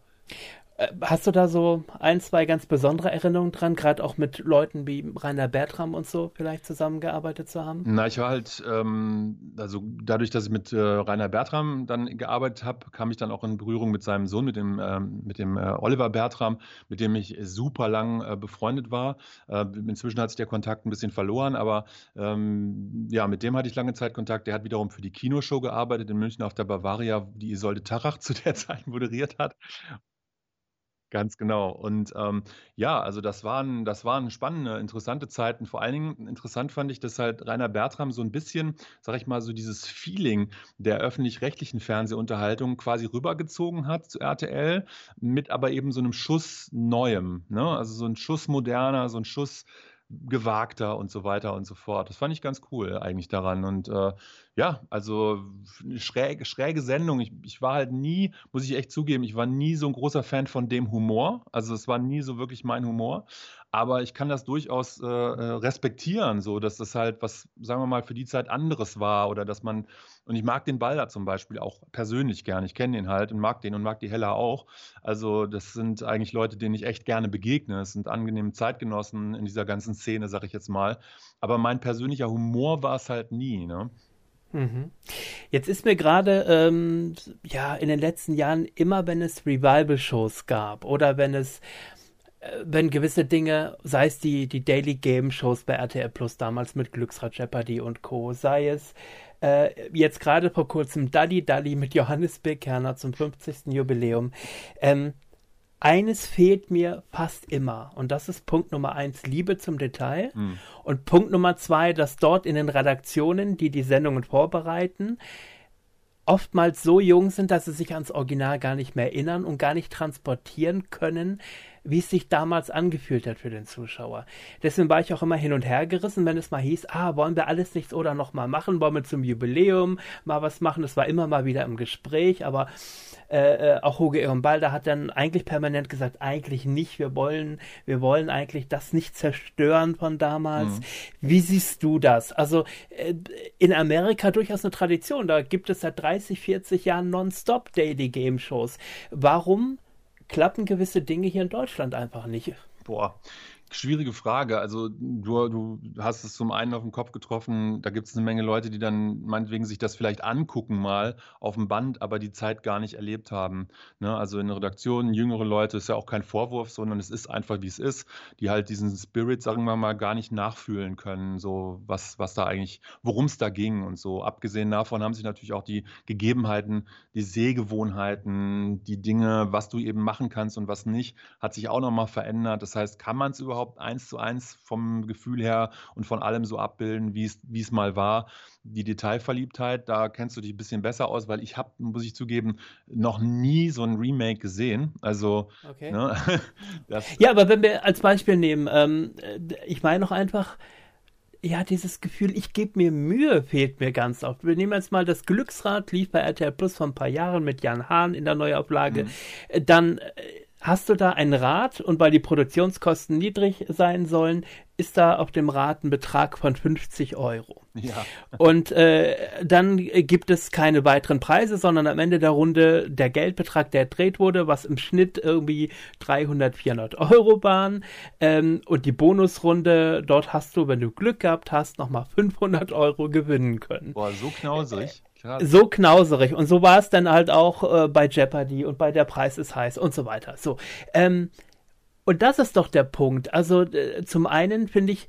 Äh, hast du da so ein, zwei ganz besondere Erinnerungen dran, gerade auch mit Leuten wie Rainer Bertram und so vielleicht zusammengearbeitet zu haben? Na, ich war halt, ähm, also dadurch, dass ich mit äh, Rainer Bertram dann gearbeitet habe, kam ich dann auch in Berührung mit seinem Sohn, mit dem, ähm, mit dem äh, Oliver Bertram, mit dem ich super lang äh, befreundet war. Äh, inzwischen hat sich der Kontakt ein bisschen verloren, aber ähm, ja, mit dem hatte ich lange Zeit Kontakt. Der hat wiederum für die Kinoshow gearbeitet in München auf der Bavaria, die Isolde Tarach zu der Zeit moderiert hat. Ganz genau. Und ähm, ja, also das waren, das waren spannende, interessante Zeiten. Vor allen Dingen interessant fand ich, dass halt Rainer Bertram so ein bisschen, sag ich mal, so dieses Feeling der öffentlich-rechtlichen Fernsehunterhaltung quasi rübergezogen hat zu RTL, mit aber eben so einem Schuss Neuem. Ne? Also so ein Schuss moderner, so ein Schuss gewagter und so weiter und so fort. Das fand ich ganz cool eigentlich daran. Und äh, ja, also schräge, schräge Sendung. Ich, ich war halt nie, muss ich echt zugeben, ich war nie so ein großer Fan von dem Humor. Also es war nie so wirklich mein Humor. Aber ich kann das durchaus äh, äh, respektieren, so dass das halt was, sagen wir mal, für die Zeit anderes war oder dass man, und ich mag den Balder zum Beispiel auch persönlich gern. Ich kenne den halt und mag den und mag die Hella auch. Also das sind eigentlich Leute, denen ich echt gerne begegne. Es sind angenehme Zeitgenossen in dieser ganzen Szene, sag ich jetzt mal. Aber mein persönlicher Humor war es halt nie. Ne? Mhm. Jetzt ist mir gerade ähm, ja in den letzten Jahren immer, wenn es Revival-Shows gab oder wenn es wenn gewisse Dinge, sei es die, die Daily Game Shows bei RTL Plus damals mit Glücksrad Jeopardy und Co., sei es äh, jetzt gerade vor kurzem Dalli Dalli mit Johannes Bekerner zum 50. Jubiläum. Ähm, eines fehlt mir fast immer und das ist Punkt Nummer eins, Liebe zum Detail mhm. und Punkt Nummer zwei, dass dort in den Redaktionen, die die Sendungen vorbereiten, oftmals so jung sind, dass sie sich ans Original gar nicht mehr erinnern und gar nicht transportieren können, wie es sich damals angefühlt hat für den Zuschauer. Deswegen war ich auch immer hin und her gerissen, wenn es mal hieß, ah, wollen wir alles nichts oder noch mal machen, wollen wir zum Jubiläum mal was machen. Es war immer mal wieder im Gespräch, aber äh, äh auch Hoge Ehrenbalder hat dann eigentlich permanent gesagt, eigentlich nicht, wir wollen, wir wollen eigentlich das nicht zerstören von damals. Mhm. Wie siehst du das? Also äh, in Amerika durchaus eine Tradition, da gibt es seit 30, 40 Jahren nonstop Daily Game Shows. Warum klappen gewisse Dinge hier in Deutschland einfach nicht. Boah, Schwierige Frage. Also du, du hast es zum einen auf den Kopf getroffen, da gibt es eine Menge Leute, die dann meinetwegen sich das vielleicht angucken mal auf dem Band, aber die Zeit gar nicht erlebt haben. Ne? Also in der Redaktion, jüngere Leute, ist ja auch kein Vorwurf, sondern es ist einfach, wie es ist, die halt diesen Spirit, sagen wir mal, gar nicht nachfühlen können, so was, was da eigentlich, worum es da ging und so. Abgesehen davon haben sich natürlich auch die Gegebenheiten, die Sehgewohnheiten, die Dinge, was du eben machen kannst und was nicht, hat sich auch nochmal verändert. Das heißt, kann man es überhaupt überhaupt eins zu eins vom Gefühl her und von allem so abbilden, wie es mal war. Die Detailverliebtheit, da kennst du dich ein bisschen besser aus, weil ich habe, muss ich zugeben, noch nie so ein Remake gesehen. Also, okay. ne, ja, aber wenn wir als Beispiel nehmen, ähm, ich meine noch einfach, ja, dieses Gefühl, ich gebe mir Mühe, fehlt mir ganz oft. Wir nehmen jetzt mal das Glücksrad, lief bei RTL Plus vor ein paar Jahren mit Jan Hahn in der Neuauflage. Mhm. Dann äh, Hast du da ein Rad und weil die Produktionskosten niedrig sein sollen, ist da auf dem Rad ein Betrag von 50 Euro. Ja. Und äh, dann gibt es keine weiteren Preise, sondern am Ende der Runde der Geldbetrag, der gedreht wurde, was im Schnitt irgendwie 300, 400 Euro waren. Ähm, und die Bonusrunde, dort hast du, wenn du Glück gehabt hast, nochmal 500 Euro gewinnen können. Boah, so knausrig. Krass. So knauserig. Und so war es dann halt auch äh, bei Jeopardy und bei Der Preis ist heiß und so weiter. So. Ähm, und das ist doch der Punkt. Also äh, zum einen finde ich,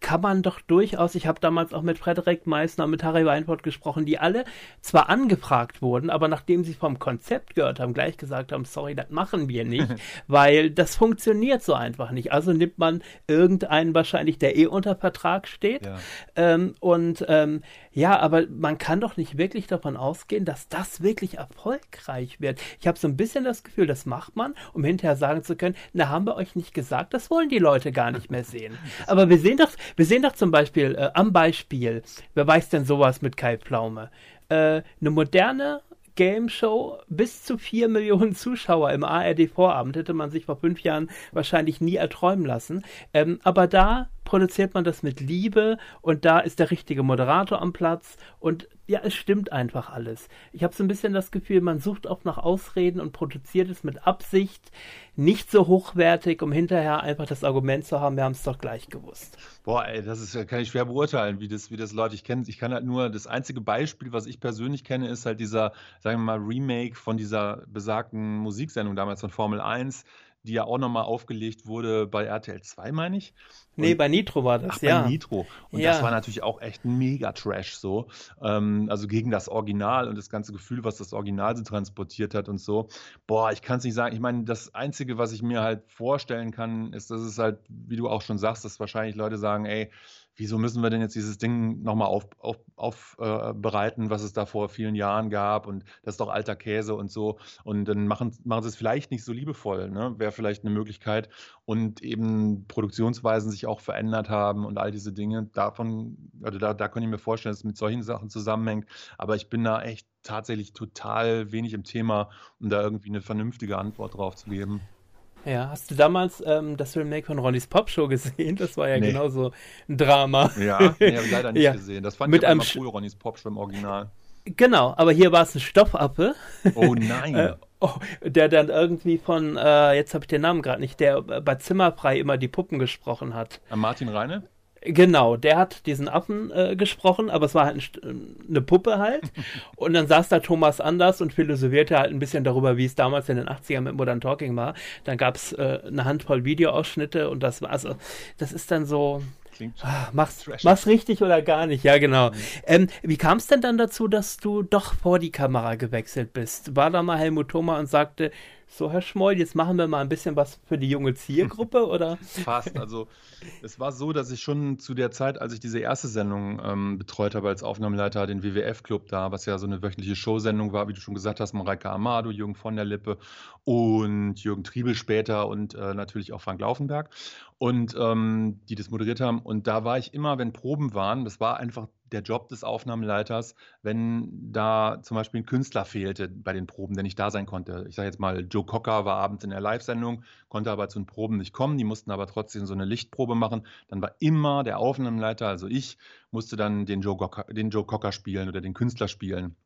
kann man doch durchaus, ich habe damals auch mit Frederik Meissner und mit Harry Weinfurt gesprochen, die alle zwar angefragt wurden, aber nachdem sie vom Konzept gehört haben, gleich gesagt haben, sorry, das machen wir nicht, weil das funktioniert so einfach nicht. Also nimmt man irgendeinen wahrscheinlich, der eh unter Vertrag steht. Ja. Ähm, und ähm, ja, aber man kann doch nicht wirklich davon ausgehen, dass das wirklich erfolgreich wird. Ich habe so ein bisschen das Gefühl, das macht man, um hinterher sagen zu können, na, haben wir euch nicht gesagt, das wollen die Leute gar nicht mehr sehen. Aber wir sehen doch wir sehen doch zum Beispiel äh, am Beispiel, wer weiß denn sowas mit Kai Pflaume? Äh, eine moderne Game Show bis zu vier Millionen Zuschauer im ARD-Vorabend hätte man sich vor fünf Jahren wahrscheinlich nie erträumen lassen. Ähm, aber da produziert man das mit Liebe und da ist der richtige Moderator am Platz und ja, es stimmt einfach alles. Ich habe so ein bisschen das Gefühl, man sucht auch nach Ausreden und produziert es mit Absicht nicht so hochwertig, um hinterher einfach das Argument zu haben, wir haben es doch gleich gewusst. Boah, ey, das ist, kann ich schwer beurteilen, wie das, wie das Leute ich kenne. Ich kann halt nur, das einzige Beispiel, was ich persönlich kenne, ist halt dieser, sagen wir mal, Remake von dieser besagten Musiksendung damals von Formel 1 die ja auch nochmal aufgelegt wurde bei RTL 2, meine ich. Und, nee, bei Nitro war das, ach, ja. Bei Nitro. Und ja. das war natürlich auch echt ein Mega-Trash so. Ähm, also gegen das Original und das ganze Gefühl, was das Original so transportiert hat und so. Boah, ich kann es nicht sagen. Ich meine, das Einzige, was ich mir halt vorstellen kann, ist, dass es halt, wie du auch schon sagst, dass wahrscheinlich Leute sagen, ey, wieso müssen wir denn jetzt dieses Ding nochmal aufbereiten, auf, auf äh, was es da vor vielen Jahren gab und das ist doch alter Käse und so. Und dann machen, machen sie es vielleicht nicht so liebevoll, ne? wäre vielleicht eine Möglichkeit. Und eben Produktionsweisen sich auch verändert haben und all diese Dinge. Davon, also da, da kann ich mir vorstellen, dass es mit solchen Sachen zusammenhängt. Aber ich bin da echt tatsächlich total wenig im Thema, um da irgendwie eine vernünftige Antwort drauf zu geben. Ja, hast du damals ähm, das Remake von Ronnys Popshow gesehen? Das war ja nee. genauso ein Drama. Ja, nee, habe ich leider nicht ja. gesehen. Das fand Mit ich immer cool, Ronnys Popshow im Original. Genau, aber hier war es ein Stoffappe. Oh nein. äh, oh, der dann irgendwie von, äh, jetzt habe ich den Namen gerade nicht, der bei Zimmerfrei immer die Puppen gesprochen hat. Martin Reine? Genau, der hat diesen Affen äh, gesprochen, aber es war halt ein, eine Puppe halt. und dann saß da Thomas Anders und philosophierte halt ein bisschen darüber, wie es damals in den 80ern mit Modern Talking war. Dann gab es äh, eine Handvoll Videoausschnitte und das war also, das ist dann so. Klingt ah, mach's, mach's richtig oder gar nicht, ja genau. Mhm. Ähm, wie kam es denn dann dazu, dass du doch vor die Kamera gewechselt bist? War da mal Helmut Thoma und sagte, so, Herr Schmoll, jetzt machen wir mal ein bisschen was für die junge Zielgruppe, oder? Fast. Also, es war so, dass ich schon zu der Zeit, als ich diese erste Sendung ähm, betreut habe als Aufnahmeleiter, den WWF-Club da, was ja so eine wöchentliche Showsendung war, wie du schon gesagt hast, Mareike Amado, Jürgen von der Lippe und Jürgen Triebel später und äh, natürlich auch Frank Laufenberg und ähm, die das moderiert haben. Und da war ich immer, wenn Proben waren, das war einfach der Job des Aufnahmeleiters, wenn da zum Beispiel ein Künstler fehlte bei den Proben, der nicht da sein konnte. Ich sage jetzt mal, Joe Cocker war abends in der Live-Sendung, konnte aber zu den Proben nicht kommen. Die mussten aber trotzdem so eine Lichtprobe machen. Dann war immer der Aufnahmeleiter, also ich, musste dann den Joe Cocker, den Joe Cocker spielen oder den Künstler spielen.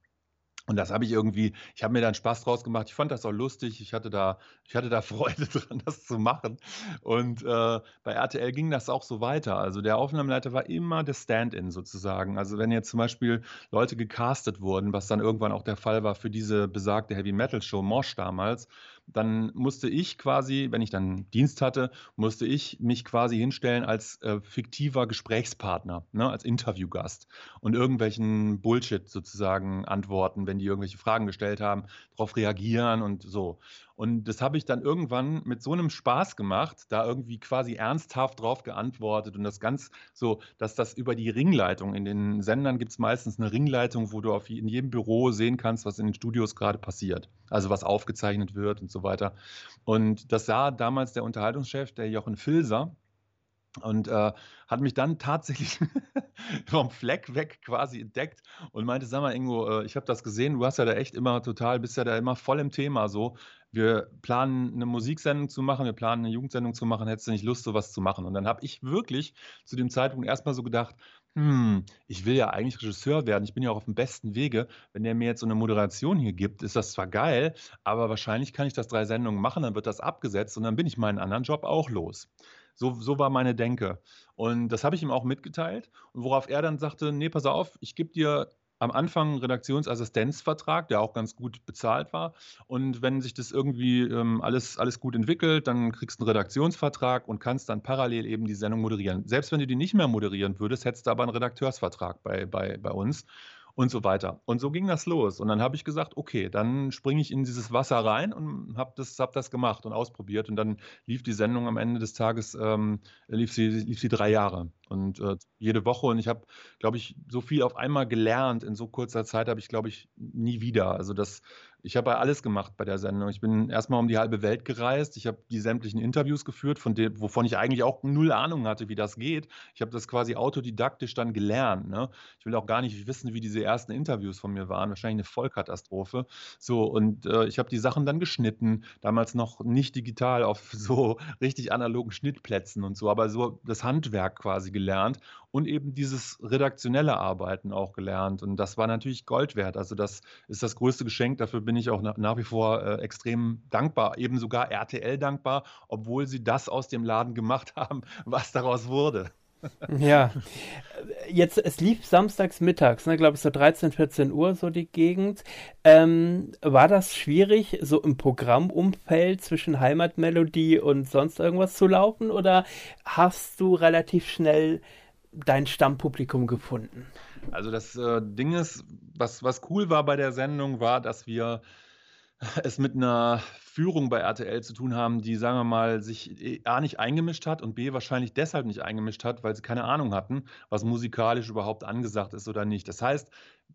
Und das habe ich irgendwie, ich habe mir dann Spaß draus gemacht. Ich fand das auch lustig. Ich hatte da, ich hatte da Freude dran, das zu machen. Und äh, bei RTL ging das auch so weiter. Also der Aufnahmeleiter war immer der Stand-in sozusagen. Also wenn jetzt zum Beispiel Leute gecastet wurden, was dann irgendwann auch der Fall war für diese besagte Heavy Metal Show Mosh damals, dann musste ich quasi, wenn ich dann Dienst hatte, musste ich mich quasi hinstellen als äh, fiktiver Gesprächspartner, ne, als Interviewgast und irgendwelchen Bullshit sozusagen antworten, wenn die irgendwelche Fragen gestellt haben, darauf reagieren und so. Und das habe ich dann irgendwann mit so einem Spaß gemacht, da irgendwie quasi ernsthaft drauf geantwortet und das ganz so, dass das über die Ringleitung, in den Sendern gibt es meistens eine Ringleitung, wo du auf, in jedem Büro sehen kannst, was in den Studios gerade passiert, also was aufgezeichnet wird und so weiter. Und das sah damals der Unterhaltungschef, der Jochen Filser, und äh, hat mich dann tatsächlich vom Fleck weg quasi entdeckt und meinte, sag mal, Ingo, äh, ich habe das gesehen, du hast ja da echt immer total, bist ja da immer voll im Thema so. Wir planen eine Musiksendung zu machen, wir planen eine Jugendsendung zu machen, hättest du nicht Lust, sowas zu machen? Und dann habe ich wirklich zu dem Zeitpunkt erstmal so gedacht, hm, ich will ja eigentlich Regisseur werden, ich bin ja auch auf dem besten Wege. Wenn der mir jetzt so eine Moderation hier gibt, ist das zwar geil, aber wahrscheinlich kann ich das drei Sendungen machen, dann wird das abgesetzt und dann bin ich meinen anderen Job auch los. So, so war meine Denke. Und das habe ich ihm auch mitgeteilt. Und worauf er dann sagte: Nee, pass auf, ich gebe dir am Anfang einen Redaktionsassistenzvertrag, der auch ganz gut bezahlt war. Und wenn sich das irgendwie ähm, alles, alles gut entwickelt, dann kriegst du einen Redaktionsvertrag und kannst dann parallel eben die Sendung moderieren. Selbst wenn du die nicht mehr moderieren würdest, hättest du aber einen Redakteursvertrag bei, bei, bei uns und so weiter. Und so ging das los. Und dann habe ich gesagt, okay, dann springe ich in dieses Wasser rein und habe das, hab das gemacht und ausprobiert. Und dann lief die Sendung am Ende des Tages, ähm, lief, sie, lief sie drei Jahre und äh, jede Woche. Und ich habe, glaube ich, so viel auf einmal gelernt in so kurzer Zeit habe ich, glaube ich, nie wieder. Also das ich habe alles gemacht bei der Sendung. Ich bin erstmal um die halbe Welt gereist. Ich habe die sämtlichen Interviews geführt, von dem, wovon ich eigentlich auch null Ahnung hatte, wie das geht. Ich habe das quasi autodidaktisch dann gelernt. Ne? Ich will auch gar nicht wissen, wie diese ersten Interviews von mir waren. Wahrscheinlich eine Vollkatastrophe. So, und äh, ich habe die Sachen dann geschnitten. Damals noch nicht digital auf so richtig analogen Schnittplätzen und so, aber so das Handwerk quasi gelernt und eben dieses redaktionelle Arbeiten auch gelernt. Und das war natürlich Gold wert. Also das ist das größte Geschenk. Dafür bin ich auch nach, nach wie vor äh, extrem dankbar. Eben sogar RTL dankbar, obwohl sie das aus dem Laden gemacht haben, was daraus wurde. Ja, jetzt, es lief samstags mittags, ne, glaube ich, so 13, 14 Uhr, so die Gegend. Ähm, war das schwierig, so im Programmumfeld zwischen Heimatmelodie und sonst irgendwas zu laufen oder hast du relativ schnell dein Stammpublikum gefunden? Also das äh, Ding ist, was, was cool war bei der Sendung, war, dass wir es mit einer Führung bei RTL zu tun haben, die, sagen wir mal, sich A nicht eingemischt hat und B wahrscheinlich deshalb nicht eingemischt hat, weil sie keine Ahnung hatten, was musikalisch überhaupt angesagt ist oder nicht. Das heißt,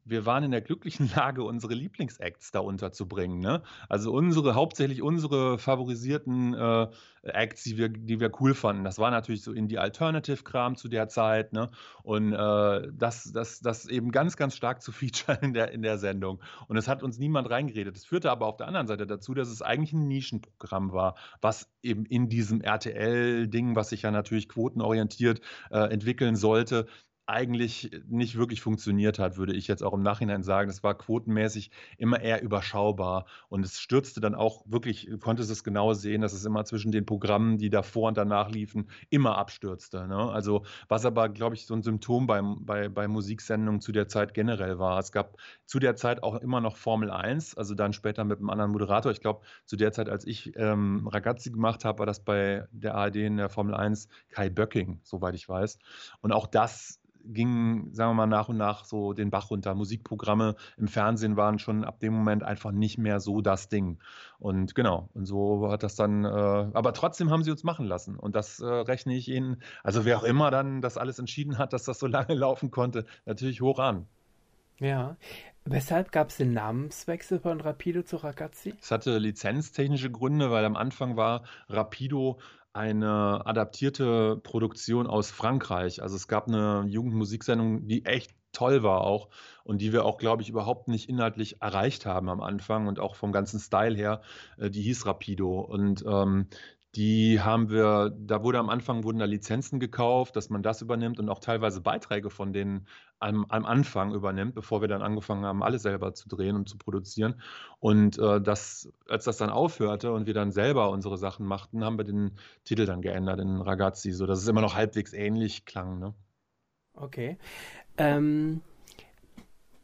wir waren in der glücklichen Lage, unsere Lieblingsacts da unterzubringen. Ne? Also unsere, hauptsächlich unsere favorisierten äh, Acts, die wir, die wir cool fanden. Das war natürlich so in die Alternative-Kram zu der Zeit. Ne? Und äh, das, das, das eben ganz, ganz stark zu featuren in der, in der Sendung. Und es hat uns niemand reingeredet. Das führte aber auf der anderen Seite dazu, dass es eigentlich ein Nischenprogramm war, was eben in diesem RTL-Ding, was sich ja natürlich quotenorientiert äh, entwickeln sollte, eigentlich nicht wirklich funktioniert hat, würde ich jetzt auch im Nachhinein sagen. Es war quotenmäßig immer eher überschaubar und es stürzte dann auch wirklich, konntest es genau sehen, dass es immer zwischen den Programmen, die davor und danach liefen, immer abstürzte. Ne? Also was aber, glaube ich, so ein Symptom bei, bei, bei Musiksendungen zu der Zeit generell war. Es gab zu der Zeit auch immer noch Formel 1, also dann später mit einem anderen Moderator. Ich glaube, zu der Zeit, als ich ähm, Ragazzi gemacht habe, war das bei der ARD in der Formel 1 Kai Böcking, soweit ich weiß. Und auch das ging, sagen wir mal, nach und nach so den Bach runter. Musikprogramme im Fernsehen waren schon ab dem Moment einfach nicht mehr so das Ding. Und genau, und so hat das dann, äh, aber trotzdem haben sie uns machen lassen. Und das äh, rechne ich ihnen, also wer auch immer dann das alles entschieden hat, dass das so lange laufen konnte, natürlich hoch an. Ja. Weshalb gab es den Namenswechsel von Rapido zu Ragazzi? Es hatte lizenztechnische Gründe, weil am Anfang war Rapido eine adaptierte Produktion aus Frankreich. Also es gab eine Jugendmusiksendung, die echt toll war auch und die wir auch, glaube ich, überhaupt nicht inhaltlich erreicht haben am Anfang und auch vom ganzen Style her, äh, die hieß Rapido. Und ähm, die haben wir, da wurde am Anfang wurden da Lizenzen gekauft, dass man das übernimmt und auch teilweise Beiträge von denen am, am Anfang übernimmt, bevor wir dann angefangen haben, alles selber zu drehen und zu produzieren. Und äh, das, als das dann aufhörte und wir dann selber unsere Sachen machten, haben wir den Titel dann geändert in Ragazzi, sodass es immer noch halbwegs ähnlich klang. Ne? Okay. Ähm,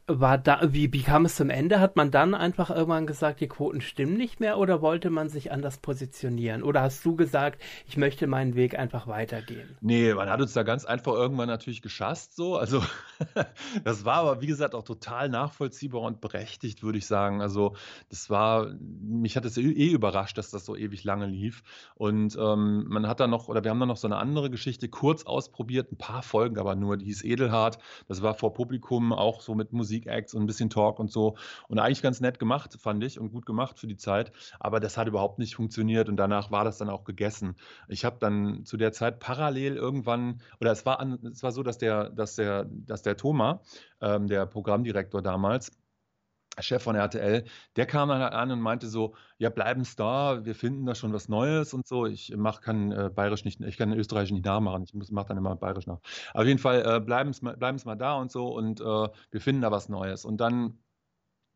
war da, wie, wie kam es zum Ende? Hat man dann einfach irgendwann gesagt, die Quoten stimmen nicht mehr oder wollte man sich anders positionieren? Oder hast du gesagt, ich möchte meinen Weg einfach weitergehen? Nee, man hat uns da ganz einfach irgendwann natürlich geschasst so. Also das war aber, wie gesagt, auch total nachvollziehbar und berechtigt, würde ich sagen. Also das war, mich hat es eh, eh überrascht, dass das so ewig lange lief. Und ähm, man hat dann noch, oder wir haben dann noch so eine andere Geschichte kurz ausprobiert, ein paar Folgen aber nur, die hieß Edelhard. Das war vor Publikum auch so mit Musik Musik-Acts und ein bisschen Talk und so. Und eigentlich ganz nett gemacht, fand ich, und gut gemacht für die Zeit. Aber das hat überhaupt nicht funktioniert und danach war das dann auch gegessen. Ich habe dann zu der Zeit parallel irgendwann, oder es war, an, es war so, dass der, dass der, dass der Thomas, ähm, der Programmdirektor damals, Chef von RTL, der kam dann halt an und meinte so, ja, bleiben's da, wir finden da schon was Neues und so. Ich mache kann äh, bayerisch nicht, ich kann österreichisch nicht nachmachen, ich mache dann immer bayerisch nach. Auf jeden Fall äh, bleiben's, bleiben's mal da und so und äh, wir finden da was Neues. Und dann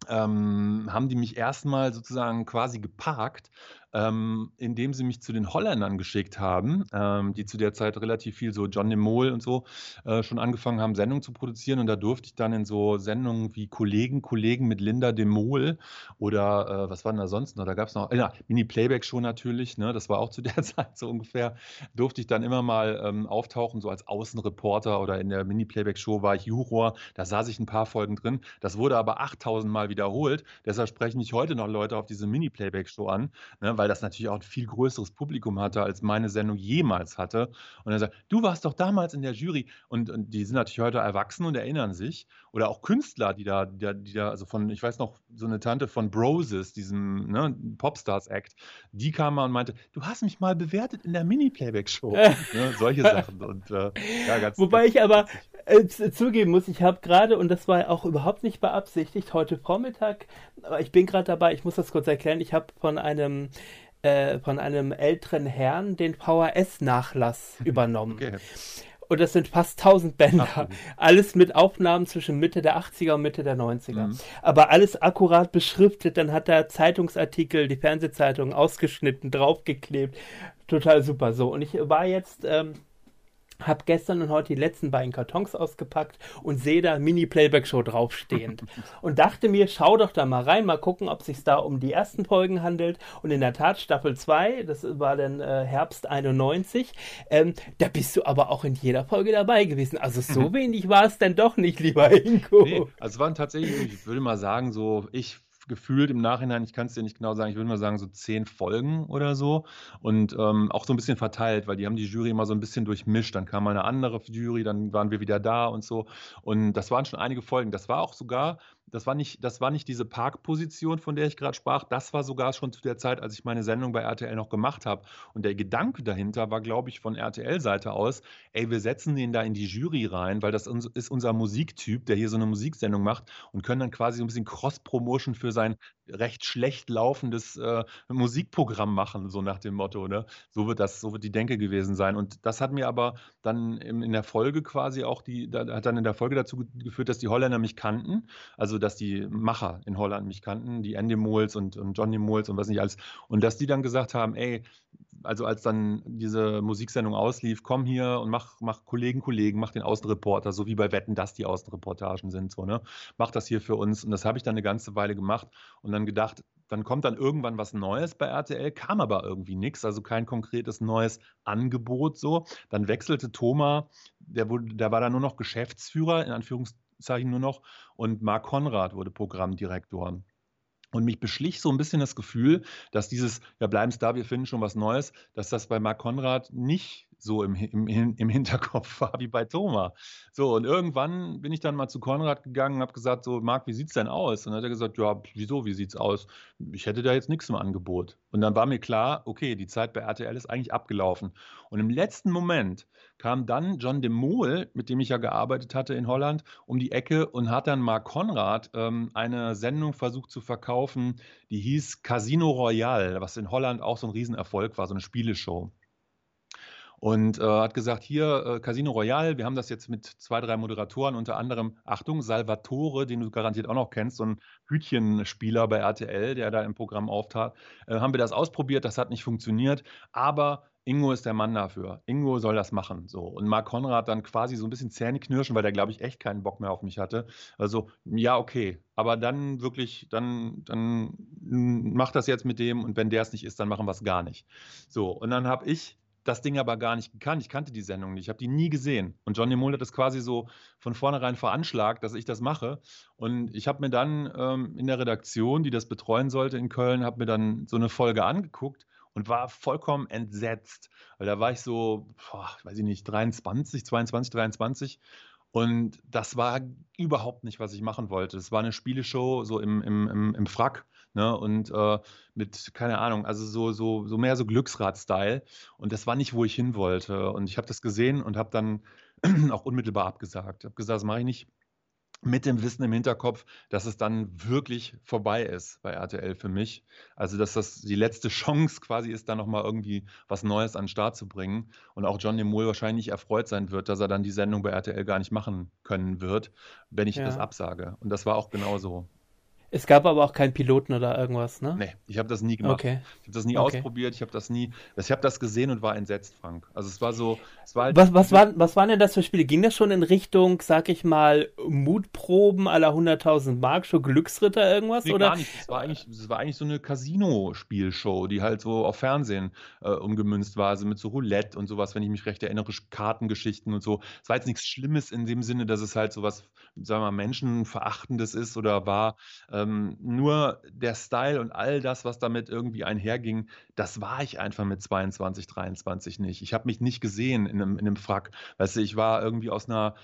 ähm, haben die mich erstmal sozusagen quasi geparkt ähm, indem sie mich zu den Holländern geschickt haben, ähm, die zu der Zeit relativ viel so John de Mol und so äh, schon angefangen haben, Sendungen zu produzieren. Und da durfte ich dann in so Sendungen wie Kollegen, Kollegen mit Linda de Mol oder äh, was denn da sonst noch? Da gab es noch, ja, Mini-Playback-Show natürlich, ne? das war auch zu der Zeit so ungefähr, durfte ich dann immer mal ähm, auftauchen, so als Außenreporter oder in der Mini-Playback-Show war ich Juror, da saß ich ein paar Folgen drin. Das wurde aber 8000 Mal wiederholt. Deshalb sprechen mich heute noch Leute auf diese Mini-Playback-Show an, ne? Weil das natürlich auch ein viel größeres Publikum hatte, als meine Sendung jemals hatte. Und er sagt, du warst doch damals in der Jury. Und, und die sind natürlich heute erwachsen und erinnern sich. Oder auch Künstler, die da, die da, die da, also von, ich weiß noch, so eine Tante von Broses, diesem ne, Popstars-Act, die kam mal und meinte, du hast mich mal bewertet in der Mini-Playback-Show. ne, solche Sachen. Und, äh, ja, ganz, Wobei ganz ich aber zugeben muss, ich habe gerade, und das war auch überhaupt nicht beabsichtigt, heute Vormittag, aber ich bin gerade dabei, ich muss das kurz erklären, ich habe von einem äh, von einem älteren Herrn den VHS-Nachlass übernommen. Okay. Und das sind fast 1000 Bänder. Ach, alles mit Aufnahmen zwischen Mitte der 80er und Mitte der 90er. Mhm. Aber alles akkurat beschriftet. Dann hat er Zeitungsartikel, die Fernsehzeitung ausgeschnitten, draufgeklebt. Total super. So. Und ich war jetzt ähm, hab gestern und heute die letzten beiden Kartons ausgepackt und sehe da Mini-Playback-Show draufstehend. und dachte mir, schau doch da mal rein, mal gucken, ob sich da um die ersten Folgen handelt. Und in der Tat, Staffel 2, das war dann äh, Herbst 91, ähm, da bist du aber auch in jeder Folge dabei gewesen. Also so wenig war es denn doch nicht, lieber Inko. Nee, also es waren tatsächlich, ich würde mal sagen, so, ich gefühlt im Nachhinein, ich kann es dir nicht genau sagen, ich würde mal sagen so zehn Folgen oder so und ähm, auch so ein bisschen verteilt, weil die haben die Jury immer so ein bisschen durchmischt. Dann kam mal eine andere Jury, dann waren wir wieder da und so und das waren schon einige Folgen. Das war auch sogar das war nicht, das war nicht diese Parkposition, von der ich gerade sprach. Das war sogar schon zu der Zeit, als ich meine Sendung bei RTL noch gemacht habe. Und der Gedanke dahinter war, glaube ich, von RTL-Seite aus, ey, wir setzen den da in die Jury rein, weil das ist unser Musiktyp, der hier so eine Musiksendung macht und können dann quasi so ein bisschen Cross-Promotion für sein recht schlecht laufendes äh, Musikprogramm machen, so nach dem Motto. Ne? So wird das, so wird die Denke gewesen sein. Und das hat mir aber dann in, der Folge quasi auch die, hat dann in der Folge dazu geführt, dass die Holländer mich kannten, also dass die Macher in Holland mich kannten, die Andy Moles und, und Johnny Moles und was nicht alles. Und dass die dann gesagt haben, ey, also als dann diese Musiksendung auslief, komm hier und mach, mach Kollegen, Kollegen, mach den Außenreporter, so wie bei Wetten, dass die Außenreportagen sind, so, ne? Mach das hier für uns. Und das habe ich dann eine ganze Weile gemacht und dann gedacht, dann kommt dann irgendwann was Neues bei RTL, kam aber irgendwie nichts, also kein konkretes neues Angebot so. Dann wechselte Thomas, der, wurde, der war dann nur noch Geschäftsführer, in Anführungszeichen nur noch, und Marc Konrad wurde Programmdirektor. Und mich beschlich so ein bisschen das Gefühl, dass dieses, ja, bleiben da, wir finden schon was Neues, dass das bei Marc Konrad nicht so im, im, im Hinterkopf war wie bei Thomas. So, und irgendwann bin ich dann mal zu Konrad gegangen und habe gesagt, so, Marc, wie sieht es denn aus? Und dann hat er gesagt, ja, wieso, wie sieht es aus? Ich hätte da jetzt nichts im Angebot. Und dann war mir klar, okay, die Zeit bei RTL ist eigentlich abgelaufen. Und im letzten Moment kam dann John de Mol, mit dem ich ja gearbeitet hatte in Holland, um die Ecke und hat dann Marc Konrad ähm, eine Sendung versucht zu verkaufen, die hieß Casino Royale, was in Holland auch so ein Riesenerfolg war, so eine Spieleshow und äh, hat gesagt, hier äh, Casino Royale, wir haben das jetzt mit zwei, drei Moderatoren, unter anderem, Achtung, Salvatore, den du garantiert auch noch kennst, so ein Hütchenspieler bei RTL, der da im Programm auftrat, äh, haben wir das ausprobiert, das hat nicht funktioniert, aber Ingo ist der Mann dafür. Ingo soll das machen. So. Und Marc Konrad dann quasi so ein bisschen Zähne knirschen, weil der, glaube ich, echt keinen Bock mehr auf mich hatte. Also, ja, okay. Aber dann wirklich, dann, dann mach das jetzt mit dem und wenn der es nicht ist, dann machen wir es gar nicht. So, und dann habe ich das Ding aber gar nicht gekannt. Ich kannte die Sendung nicht. Ich habe die nie gesehen. Und Johnny Moll hat das quasi so von vornherein veranschlagt, dass ich das mache. Und ich habe mir dann ähm, in der Redaktion, die das betreuen sollte in Köln, habe mir dann so eine Folge angeguckt und war vollkommen entsetzt. Weil da war ich so, boah, weiß ich nicht, 23, 22, 23 und das war überhaupt nicht, was ich machen wollte. Es war eine Spieleshow so im, im, im, im Frack ne? und äh, mit, keine Ahnung, also so, so, so mehr so Glücksrad-Style. Und das war nicht, wo ich hin wollte. Und ich habe das gesehen und habe dann auch unmittelbar abgesagt. Ich habe gesagt, das mache ich nicht mit dem Wissen im Hinterkopf, dass es dann wirklich vorbei ist bei RTL für mich. Also, dass das die letzte Chance quasi ist, da nochmal irgendwie was Neues an den Start zu bringen. Und auch John Demol wahrscheinlich erfreut sein wird, dass er dann die Sendung bei RTL gar nicht machen können wird, wenn ich ja. das absage. Und das war auch genau so. Es gab aber auch keinen Piloten oder irgendwas, ne? Nee, ich habe das nie gemacht. Okay. Ich habe das nie okay. ausprobiert, ich habe das nie. Ich habe das gesehen und war entsetzt, Frank. Also es war so. Es war halt was, was, war, was waren denn das für Spiele? Ging das schon in Richtung, sag ich mal, Mutproben aller 100.000 Mark, schon Glücksritter irgendwas? Nee, oder? gar nicht. Es war eigentlich, es war eigentlich so eine Casino-Spielshow, die halt so auf Fernsehen äh, umgemünzt war, also mit so Roulette und sowas, wenn ich mich recht erinnere, Kartengeschichten und so. Es war jetzt nichts Schlimmes in dem Sinne, dass es halt so was, sagen wir mal, Menschenverachtendes ist oder war. Äh, ähm, nur der Style und all das, was damit irgendwie einherging, das war ich einfach mit 22, 23 nicht. Ich habe mich nicht gesehen in einem, in einem Frack. Weißt du, ich war irgendwie aus einer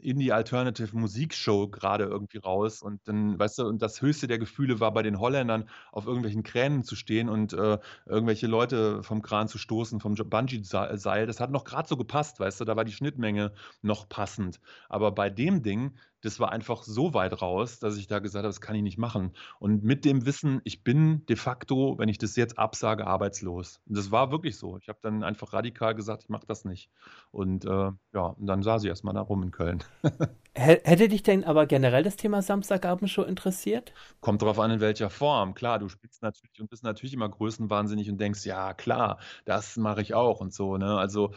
Indie-Alternative Musikshow gerade irgendwie raus und dann, weißt du, und das höchste der Gefühle war bei den Holländern auf irgendwelchen Kränen zu stehen und äh, irgendwelche Leute vom Kran zu stoßen, vom Bungee-Seil. Das hat noch gerade so gepasst, weißt du, da war die Schnittmenge noch passend. Aber bei dem Ding, das war einfach so weit raus, dass ich da gesagt habe, das kann ich nicht machen. Und mit dem Wissen, ich bin de facto, wenn ich das jetzt absage, arbeitslos. Und das war wirklich so. Ich habe dann einfach radikal gesagt, ich mache das nicht. Und äh, ja, und dann saß ich erstmal da rum in Köln. Hätte dich denn aber generell das Thema Samstagabendshow interessiert? Kommt drauf an, in welcher Form. Klar, du spielst natürlich und bist natürlich immer größenwahnsinnig und denkst, ja, klar, das mache ich auch und so. Ne? Also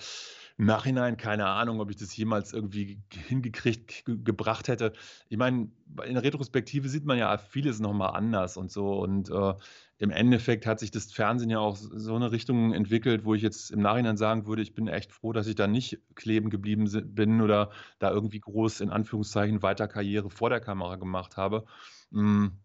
Nachhinein keine Ahnung, ob ich das jemals irgendwie hingekriegt, ge gebracht hätte. Ich meine, in der Retrospektive sieht man ja vieles nochmal anders und so. Und äh, im Endeffekt hat sich das Fernsehen ja auch so eine Richtung entwickelt, wo ich jetzt im Nachhinein sagen würde, ich bin echt froh, dass ich da nicht kleben geblieben bin oder da irgendwie groß in Anführungszeichen weiter Karriere vor der Kamera gemacht habe. Hm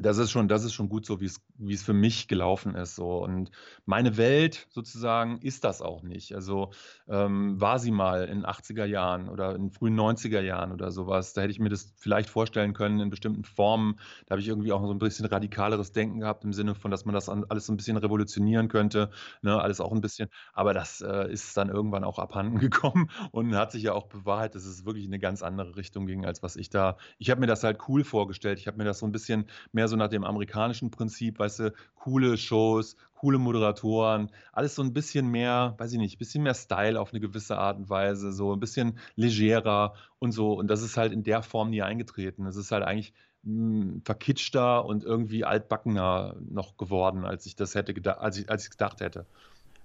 das ist schon, das ist schon gut so, wie es, für mich gelaufen ist. So. Und meine Welt sozusagen ist das auch nicht. Also ähm, war sie mal in 80er Jahren oder in frühen 90er Jahren oder sowas. Da hätte ich mir das vielleicht vorstellen können in bestimmten Formen. Da habe ich irgendwie auch so ein bisschen radikaleres Denken gehabt im Sinne von, dass man das alles so ein bisschen revolutionieren könnte. Ne? Alles auch ein bisschen. Aber das äh, ist dann irgendwann auch abhanden gekommen und hat sich ja auch bewahrheitet, dass es wirklich in eine ganz andere Richtung ging, als was ich da. Ich habe mir das halt cool vorgestellt. Ich habe mir das so ein bisschen mehr mehr so nach dem amerikanischen Prinzip, weißt du, coole Shows, coole Moderatoren, alles so ein bisschen mehr, weiß ich nicht, ein bisschen mehr Style auf eine gewisse Art und Weise, so ein bisschen legerer und so. Und das ist halt in der Form nie eingetreten. Es ist halt eigentlich hm, verkitschter und irgendwie altbackener noch geworden, als ich das hätte als ich, als ich gedacht hätte.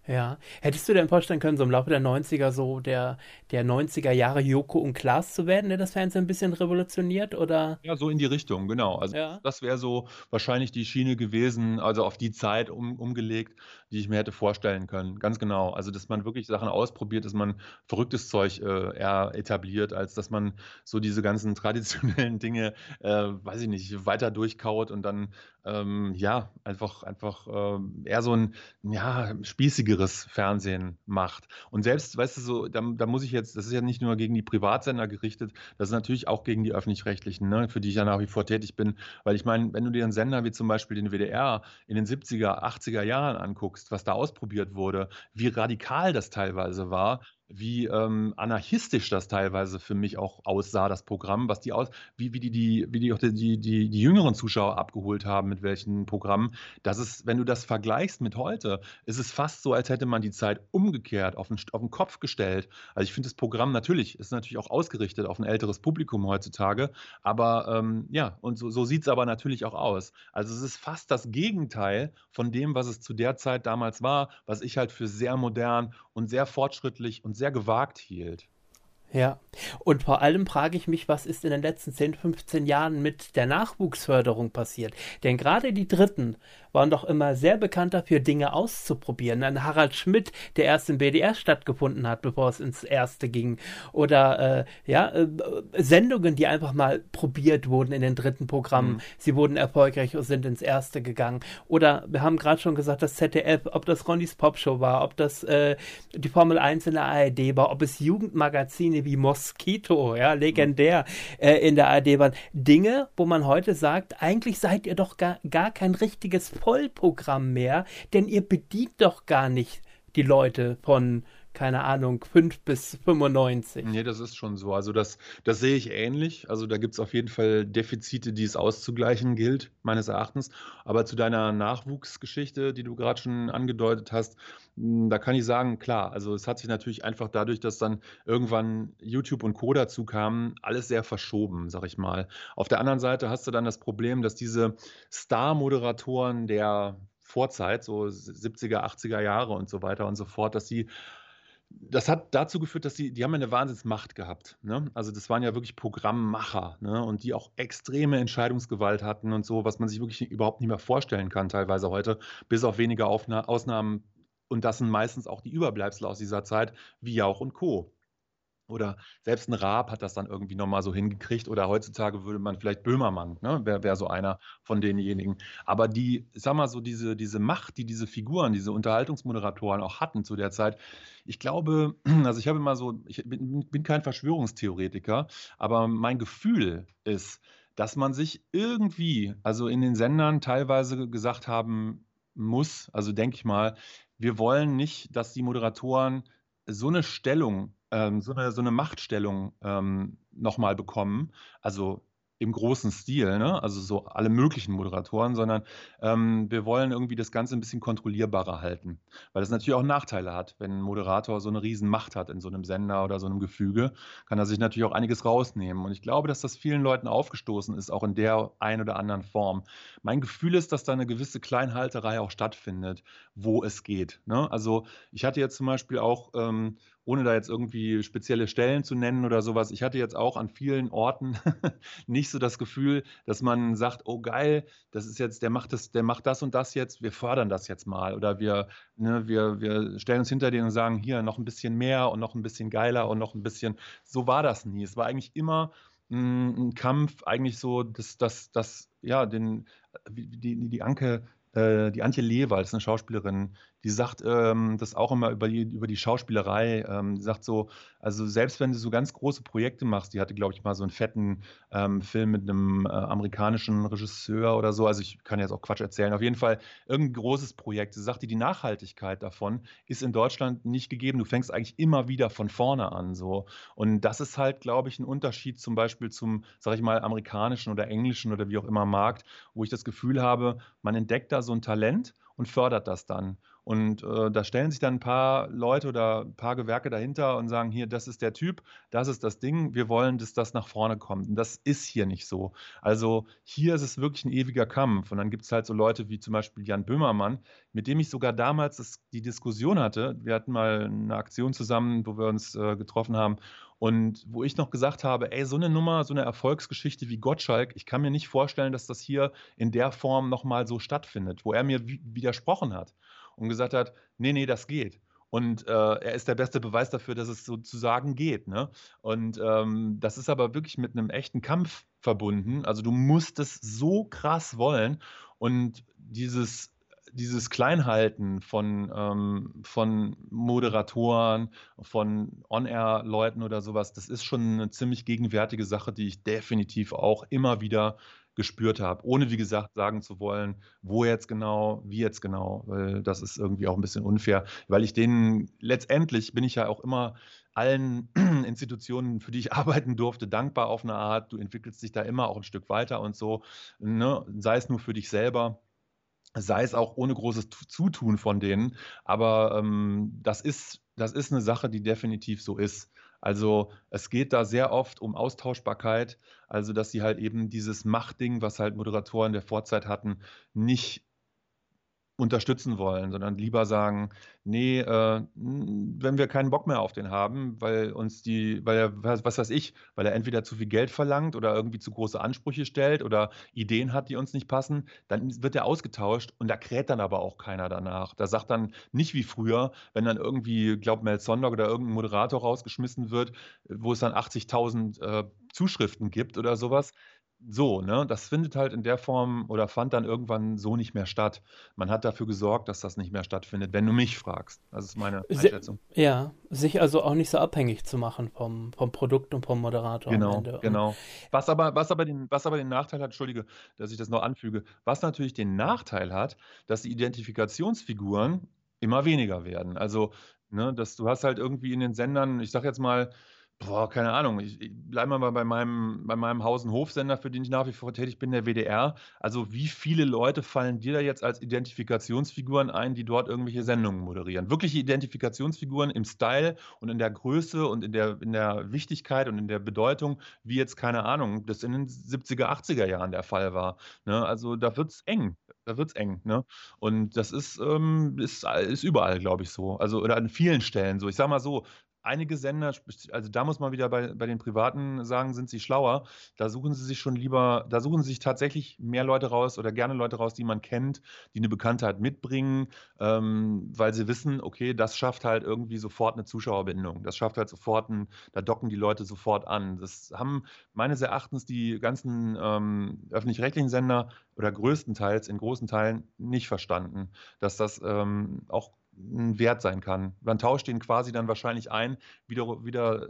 Ja. Hättest du dir vorstellen können, so im Laufe der 90er so der, der 90er Jahre Joko und Klaas zu werden, der das Fernsehen ein bisschen revolutioniert oder? Ja, so in die Richtung, genau. Also Ja. das wäre so wahrscheinlich die Schiene gewesen, also auf die Zeit um, umgelegt, die ich mir hätte vorstellen können. Ganz genau. Also dass man wirklich Sachen ausprobiert, dass man verrücktes Zeug äh, eher etabliert, als dass man so diese ganzen traditionellen Dinge, äh, weiß ich nicht, weiter durchkaut und dann ähm, ja einfach einfach ähm, eher so ein ja spießigeres Fernsehen macht. Und selbst, weißt du, so, da, da muss ich jetzt, das ist ja nicht nur gegen die Privatsender gerichtet, das ist natürlich auch gegen die öffentlich-rechtlichen, ne, für die ich ja nach wie vor tätig bin. Weil ich meine, wenn du dir einen Sender wie zum Beispiel den WDR in den 70er, 80er Jahren anguckst, was da ausprobiert wurde, wie radikal das teilweise war, wie ähm, anarchistisch das teilweise für mich auch aussah, das Programm, was die aus, wie, wie die, die, wie die auch die, die, die, die jüngeren Zuschauer abgeholt haben, mit welchen Programmen. Das ist, wenn du das vergleichst mit heute, ist es fast so, als hätte man die Zeit umgekehrt, auf den, auf den Kopf gestellt. Also ich finde das Programm natürlich, ist natürlich auch ausgerichtet auf ein älteres Publikum heutzutage, aber ähm, ja, und so, so sieht es aber natürlich auch aus. Also es ist fast das Gegenteil von dem, was es zu der Zeit damals war, was ich halt für sehr modern und sehr fortschrittlich und sehr gewagt hielt. Ja, und vor allem frage ich mich, was ist in den letzten 10, 15 Jahren mit der Nachwuchsförderung passiert? Denn gerade die Dritten waren doch immer sehr bekannt dafür, Dinge auszuprobieren. Ein Harald Schmidt, der erst im BDR stattgefunden hat, bevor es ins Erste ging. Oder äh, ja, äh, Sendungen, die einfach mal probiert wurden in den dritten Programmen. Mhm. Sie wurden erfolgreich und sind ins Erste gegangen. Oder wir haben gerade schon gesagt, das ZDF, ob das Ronnys Popshow war, ob das äh, die Formel 1 in der ARD war, ob es Jugendmagazine wie Mosquito, ja, legendär äh, in der ARD waren. Dinge, wo man heute sagt, eigentlich seid ihr doch gar, gar kein richtiges Vollprogramm mehr, denn ihr bedient doch gar nicht die Leute von, keine Ahnung, 5 bis 95. Nee, das ist schon so. Also das, das sehe ich ähnlich. Also da gibt es auf jeden Fall Defizite, die es auszugleichen gilt, meines Erachtens. Aber zu deiner Nachwuchsgeschichte, die du gerade schon angedeutet hast, mh, da kann ich sagen, klar, also es hat sich natürlich einfach dadurch, dass dann irgendwann YouTube und Co. dazu kamen, alles sehr verschoben, sag ich mal. Auf der anderen Seite hast du dann das Problem, dass diese Star-Moderatoren der Vorzeit, so 70er, 80er Jahre und so weiter und so fort, dass sie das hat dazu geführt, dass die, die haben eine Wahnsinnsmacht gehabt. Ne? Also das waren ja wirklich Programmmacher ne? und die auch extreme Entscheidungsgewalt hatten und so, was man sich wirklich überhaupt nicht mehr vorstellen kann, teilweise heute, bis auf wenige Aufna Ausnahmen. Und das sind meistens auch die Überbleibsel aus dieser Zeit, wie Jauch und Co. Oder selbst ein Raab hat das dann irgendwie nochmal so hingekriegt. Oder heutzutage würde man vielleicht Böhmermann, ne? wäre wär so einer von denjenigen. Aber die, ich sag mal so, diese, diese Macht, die diese Figuren, diese Unterhaltungsmoderatoren auch hatten zu der Zeit, ich glaube, also ich habe immer so, ich bin, bin kein Verschwörungstheoretiker, aber mein Gefühl ist, dass man sich irgendwie, also in den Sendern teilweise gesagt haben muss, also denke ich mal, wir wollen nicht, dass die Moderatoren so eine Stellung ähm, so eine, so eine Machtstellung ähm, nochmal bekommen, also im großen Stil, ne? also so alle möglichen Moderatoren, sondern ähm, wir wollen irgendwie das Ganze ein bisschen kontrollierbarer halten, weil das natürlich auch Nachteile hat, wenn ein Moderator so eine riesen Macht hat in so einem Sender oder so einem Gefüge, kann er sich natürlich auch einiges rausnehmen und ich glaube, dass das vielen Leuten aufgestoßen ist, auch in der ein oder anderen Form. Mein Gefühl ist, dass da eine gewisse Kleinhalterei auch stattfindet, wo es geht. Ne? Also ich hatte jetzt zum Beispiel auch ähm, ohne da jetzt irgendwie spezielle Stellen zu nennen oder sowas, ich hatte jetzt auch an vielen Orten nicht so das Gefühl, dass man sagt, oh geil, das ist jetzt, der macht das, der macht das und das jetzt, wir fördern das jetzt mal. Oder wir, ne, wir, wir stellen uns hinter denen und sagen, hier noch ein bisschen mehr und noch ein bisschen geiler und noch ein bisschen. So war das nie. Es war eigentlich immer ein Kampf, eigentlich so, dass das, das, ja, den, die, die Anke äh, die Antje Lewald, ist eine Schauspielerin, die sagt ähm, das auch immer über die, über die Schauspielerei. Ähm, die sagt so, also selbst wenn du so ganz große Projekte machst, die hatte, glaube ich, mal so einen fetten ähm, Film mit einem äh, amerikanischen Regisseur oder so, also ich kann jetzt auch Quatsch erzählen, auf jeden Fall irgendein großes Projekt. Sie sagte, die Nachhaltigkeit davon ist in Deutschland nicht gegeben. Du fängst eigentlich immer wieder von vorne an. So. Und das ist halt, glaube ich, ein Unterschied zum Beispiel zum, sage ich mal, amerikanischen oder englischen oder wie auch immer Markt, wo ich das Gefühl habe, man entdeckt da so ein Talent und fördert das dann. Und äh, da stellen sich dann ein paar Leute oder ein paar Gewerke dahinter und sagen, hier, das ist der Typ, das ist das Ding, wir wollen, dass das nach vorne kommt. Und das ist hier nicht so. Also hier ist es wirklich ein ewiger Kampf. Und dann gibt es halt so Leute wie zum Beispiel Jan Böhmermann, mit dem ich sogar damals das, die Diskussion hatte. Wir hatten mal eine Aktion zusammen, wo wir uns äh, getroffen haben. Und wo ich noch gesagt habe, ey, so eine Nummer, so eine Erfolgsgeschichte wie Gottschalk, ich kann mir nicht vorstellen, dass das hier in der Form nochmal so stattfindet, wo er mir widersprochen hat und gesagt hat, nee, nee, das geht. Und äh, er ist der beste Beweis dafür, dass es sozusagen geht. Ne? Und ähm, das ist aber wirklich mit einem echten Kampf verbunden. Also du musst es so krass wollen. Und dieses, dieses Kleinhalten von, ähm, von Moderatoren, von On-Air-Leuten oder sowas, das ist schon eine ziemlich gegenwärtige Sache, die ich definitiv auch immer wieder gespürt habe, ohne wie gesagt sagen zu wollen, wo jetzt genau, wie jetzt genau, weil das ist irgendwie auch ein bisschen unfair, weil ich denen letztendlich bin ich ja auch immer allen Institutionen, für die ich arbeiten durfte, dankbar auf eine Art. Du entwickelst dich da immer auch ein Stück weiter und so, ne? sei es nur für dich selber sei es auch ohne großes Zutun von denen. Aber ähm, das, ist, das ist eine Sache, die definitiv so ist. Also es geht da sehr oft um Austauschbarkeit, also dass sie halt eben dieses Machtding, was halt Moderatoren der Vorzeit hatten, nicht unterstützen wollen, sondern lieber sagen, nee, äh, wenn wir keinen Bock mehr auf den haben, weil uns die, weil er, was weiß ich, weil er entweder zu viel Geld verlangt oder irgendwie zu große Ansprüche stellt oder Ideen hat, die uns nicht passen, dann wird er ausgetauscht und da kräht dann aber auch keiner danach. Da sagt dann nicht wie früher, wenn dann irgendwie, glaubt Mel Sondog oder irgendein Moderator rausgeschmissen wird, wo es dann 80.000 äh, Zuschriften gibt oder sowas, so, ne? Das findet halt in der Form oder fand dann irgendwann so nicht mehr statt. Man hat dafür gesorgt, dass das nicht mehr stattfindet, wenn du mich fragst. Das ist meine Einschätzung. ja, sich also auch nicht so abhängig zu machen vom, vom Produkt und vom Moderator. Genau, genau. Was aber, was, aber den, was aber den Nachteil hat, entschuldige, dass ich das noch anfüge, was natürlich den Nachteil hat, dass die Identifikationsfiguren immer weniger werden. Also, ne, dass du hast halt irgendwie in den Sendern, ich sag jetzt mal, Boah, keine Ahnung. Ich, ich bleibe mal bei meinem, bei meinem Haus- und Hofsender, für den ich nach wie vor tätig bin, der WDR. Also, wie viele Leute fallen dir da jetzt als Identifikationsfiguren ein, die dort irgendwelche Sendungen moderieren? Wirkliche Identifikationsfiguren im Style und in der Größe und in der, in der Wichtigkeit und in der Bedeutung, wie jetzt, keine Ahnung, das in den 70er, 80er Jahren der Fall war. Ne? Also, da wird es eng. Da wird es eng. Ne? Und das ist, ähm, ist, ist überall, glaube ich, so. Also, oder an vielen Stellen so. Ich sage mal so, einige Sender, also da muss man wieder bei, bei den Privaten sagen, sind sie schlauer. Da suchen sie sich schon lieber, da suchen sie sich tatsächlich mehr Leute raus oder gerne Leute raus, die man kennt, die eine Bekanntheit mitbringen, ähm, weil sie wissen, okay, das schafft halt irgendwie sofort eine Zuschauerbindung. Das schafft halt sofort, ein, da docken die Leute sofort an. Das haben meines Erachtens die ganzen ähm, öffentlich-rechtlichen Sender oder größtenteils in großen Teilen nicht verstanden, dass das ähm, auch Wert sein kann. Man tauscht ihn quasi dann wahrscheinlich ein, wieder, wieder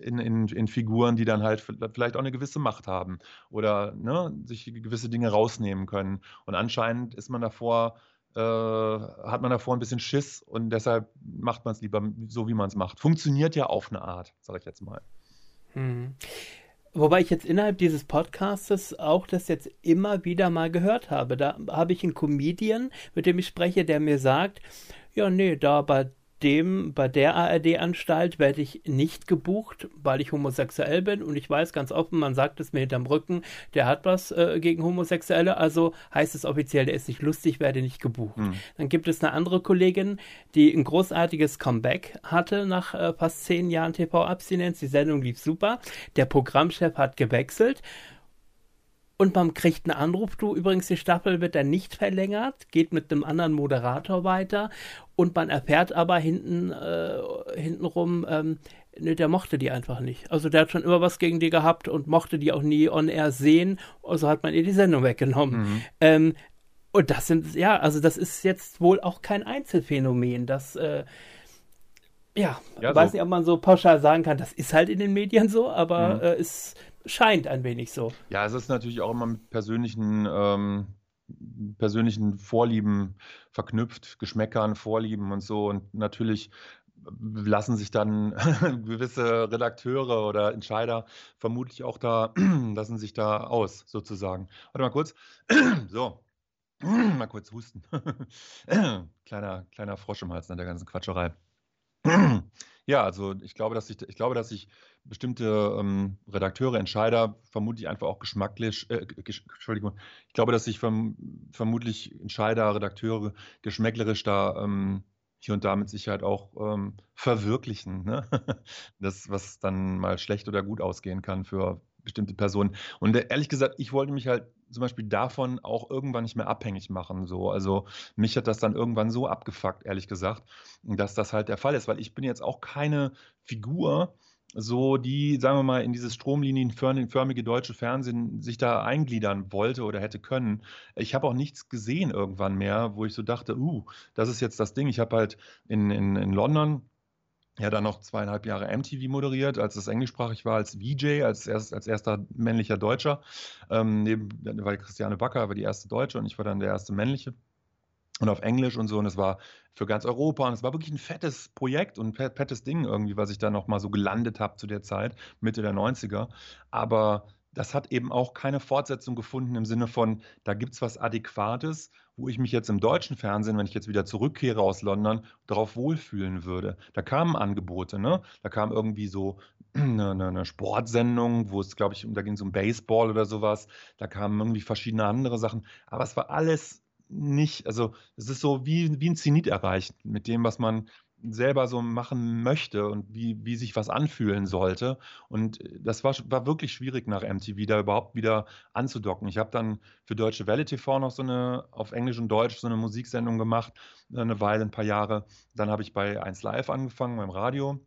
in, in, in Figuren, die dann halt vielleicht auch eine gewisse Macht haben oder ne, sich gewisse Dinge rausnehmen können. Und anscheinend ist man davor, äh, hat man davor ein bisschen Schiss und deshalb macht man es lieber so, wie man es macht. Funktioniert ja auf eine Art, sage ich jetzt mal. Hm. Wobei ich jetzt innerhalb dieses Podcastes auch das jetzt immer wieder mal gehört habe. Da habe ich einen Comedian, mit dem ich spreche, der mir sagt, ja, nee, da bei dem, bei der ARD-Anstalt werde ich nicht gebucht, weil ich homosexuell bin und ich weiß ganz offen, man sagt es mir hinterm Rücken, der hat was äh, gegen Homosexuelle, also heißt es offiziell, der ist nicht lustig, werde nicht gebucht. Mhm. Dann gibt es eine andere Kollegin, die ein großartiges Comeback hatte nach äh, fast zehn Jahren TV-Abstinenz. Die Sendung lief super. Der Programmchef hat gewechselt und man kriegt einen Anruf, du übrigens, die Staffel wird dann nicht verlängert, geht mit einem anderen Moderator weiter und man erfährt aber hinten, äh, hintenrum, ähm, ne, der mochte die einfach nicht. Also der hat schon immer was gegen die gehabt und mochte die auch nie on air sehen, also hat man ihr die Sendung weggenommen. Mhm. Ähm, Und das sind, ja, also das ist jetzt wohl auch kein Einzelfänomen. Das, äh, ja, ja weiß so. nicht, ob man so pauschal sagen kann, das ist halt in den Medien so, aber mhm. äh, es scheint ein wenig so. Ja, es ist natürlich auch immer mit persönlichen, ähm, persönlichen Vorlieben verknüpft, Geschmäckern, Vorlieben und so. Und natürlich lassen sich dann gewisse Redakteure oder Entscheider vermutlich auch da, lassen sich da aus, sozusagen. Warte mal kurz. so. mal kurz husten. kleiner, kleiner Frosch im Hals nach der ganzen Quatscherei. Ja, also ich glaube, dass ich, ich glaube, dass ich bestimmte ähm, Redakteure, Entscheider vermutlich einfach auch geschmacklich, äh, gesch Entschuldigung, ich glaube, dass sich verm vermutlich Entscheider, Redakteure geschmäcklerisch da ähm, hier und da mit Sicherheit auch ähm, verwirklichen. Ne? Das, was dann mal schlecht oder gut ausgehen kann für bestimmte Personen. Und äh, ehrlich gesagt, ich wollte mich halt zum Beispiel davon auch irgendwann nicht mehr abhängig machen. So. Also mich hat das dann irgendwann so abgefuckt, ehrlich gesagt, dass das halt der Fall ist, weil ich bin jetzt auch keine Figur, so die, sagen wir mal, in dieses stromlinienförmige deutsche Fernsehen sich da eingliedern wollte oder hätte können. Ich habe auch nichts gesehen irgendwann mehr, wo ich so dachte, uh, das ist jetzt das Ding. Ich habe halt in, in, in London ja dann noch zweieinhalb Jahre MTV moderiert, als es englischsprachig war, als VJ, als, erst, als erster männlicher Deutscher. Ähm, neben, weil Christiane Backer war die erste Deutsche und ich war dann der erste männliche. Und auf Englisch und so. Und es war für ganz Europa. Und es war wirklich ein fettes Projekt und ein fettes Ding irgendwie, was ich da noch mal so gelandet habe zu der Zeit, Mitte der 90er. Aber das hat eben auch keine Fortsetzung gefunden im Sinne von, da gibt es was Adäquates, wo ich mich jetzt im deutschen Fernsehen, wenn ich jetzt wieder zurückkehre aus London, darauf wohlfühlen würde. Da kamen Angebote, ne? Da kam irgendwie so eine, eine Sportsendung, wo es, glaube ich, da ging es um Baseball oder sowas. Da kamen irgendwie verschiedene andere Sachen. Aber es war alles nicht, also es ist so wie, wie ein Zenit erreicht mit dem, was man selber so machen möchte und wie, wie sich was anfühlen sollte. Und äh, das war, war wirklich schwierig nach MTV da überhaupt wieder anzudocken. Ich habe dann für Deutsche Welle TV noch so eine, auf Englisch und Deutsch so eine Musiksendung gemacht, äh, eine Weile, ein paar Jahre. Dann habe ich bei 1 Live angefangen, beim Radio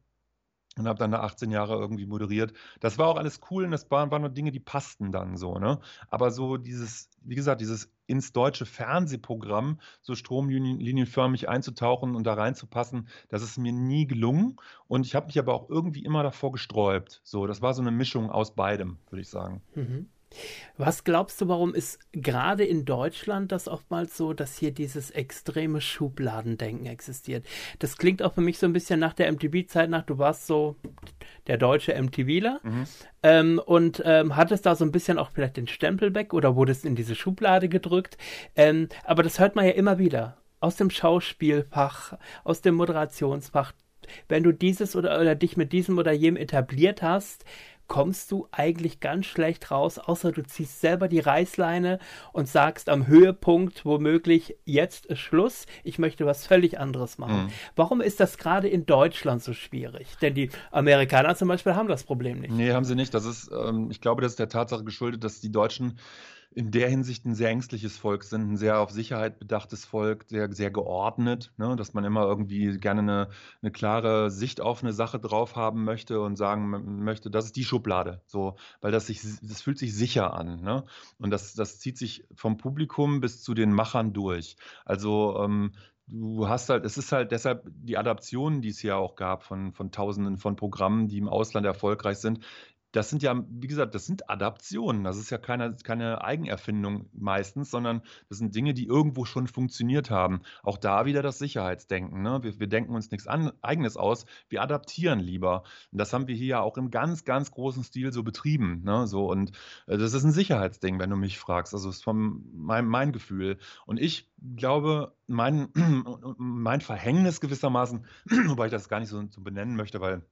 und habe dann da 18 Jahre irgendwie moderiert. Das war auch alles cool und das waren, waren nur Dinge, die passten dann so, ne? Aber so dieses, wie gesagt, dieses ins deutsche Fernsehprogramm so stromlinienförmig einzutauchen und da reinzupassen, das ist mir nie gelungen. Und ich habe mich aber auch irgendwie immer davor gesträubt. So, das war so eine Mischung aus beidem, würde ich sagen. Mhm. Was glaubst du, warum ist gerade in Deutschland das oftmals so, dass hier dieses extreme Schubladendenken existiert? Das klingt auch für mich so ein bisschen nach der MTV-Zeit nach, du warst so der deutsche MTVler mhm. ähm, und ähm, hattest da so ein bisschen auch vielleicht den Stempel weg oder wurdest in diese Schublade gedrückt. Ähm, aber das hört man ja immer wieder aus dem Schauspielfach, aus dem Moderationsfach. Wenn du dieses oder, oder dich mit diesem oder jenem etabliert hast, kommst du eigentlich ganz schlecht raus, außer du ziehst selber die Reißleine und sagst am Höhepunkt womöglich, jetzt ist Schluss, ich möchte was völlig anderes machen. Mhm. Warum ist das gerade in Deutschland so schwierig? Denn die Amerikaner zum Beispiel haben das Problem nicht. Nee, haben sie nicht. Das ist, ähm, ich glaube, das ist der Tatsache geschuldet, dass die Deutschen in der Hinsicht ein sehr ängstliches Volk sind, ein sehr auf Sicherheit bedachtes Volk, sehr, sehr geordnet, ne? dass man immer irgendwie gerne eine, eine klare Sicht auf eine Sache drauf haben möchte und sagen möchte, das ist die Schublade, so, weil das sich, das fühlt sich sicher an. Ne? Und das, das zieht sich vom Publikum bis zu den Machern durch. Also ähm, du hast halt, es ist halt deshalb die Adaptionen, die es ja auch gab von, von Tausenden von Programmen, die im Ausland erfolgreich sind, das sind ja, wie gesagt, das sind Adaptionen. Das ist ja keine, keine Eigenerfindung meistens, sondern das sind Dinge, die irgendwo schon funktioniert haben. Auch da wieder das Sicherheitsdenken. Ne? Wir, wir denken uns nichts an, Eigenes aus, wir adaptieren lieber. Und das haben wir hier ja auch im ganz, ganz großen Stil so betrieben. Ne? So, und äh, das ist ein Sicherheitsding, wenn du mich fragst. Also ist von mein, mein Gefühl. Und ich glaube, mein, mein Verhängnis gewissermaßen, wobei ich das gar nicht so, so benennen möchte, weil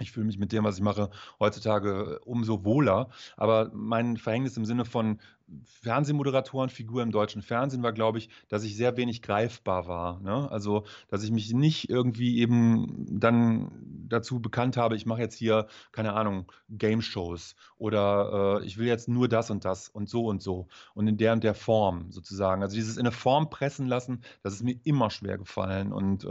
ich fühle mich mit dem, was ich mache, heutzutage umso wohler. Aber mein Verhängnis im Sinne von Fernsehmoderatoren, Figur im deutschen Fernsehen war, glaube ich, dass ich sehr wenig greifbar war. Ne? Also, dass ich mich nicht irgendwie eben dann dazu bekannt habe, ich mache jetzt hier, keine Ahnung, Game-Shows oder äh, ich will jetzt nur das und das und so und so und in der und der Form sozusagen. Also dieses in eine Form pressen lassen, das ist mir immer schwer gefallen und äh,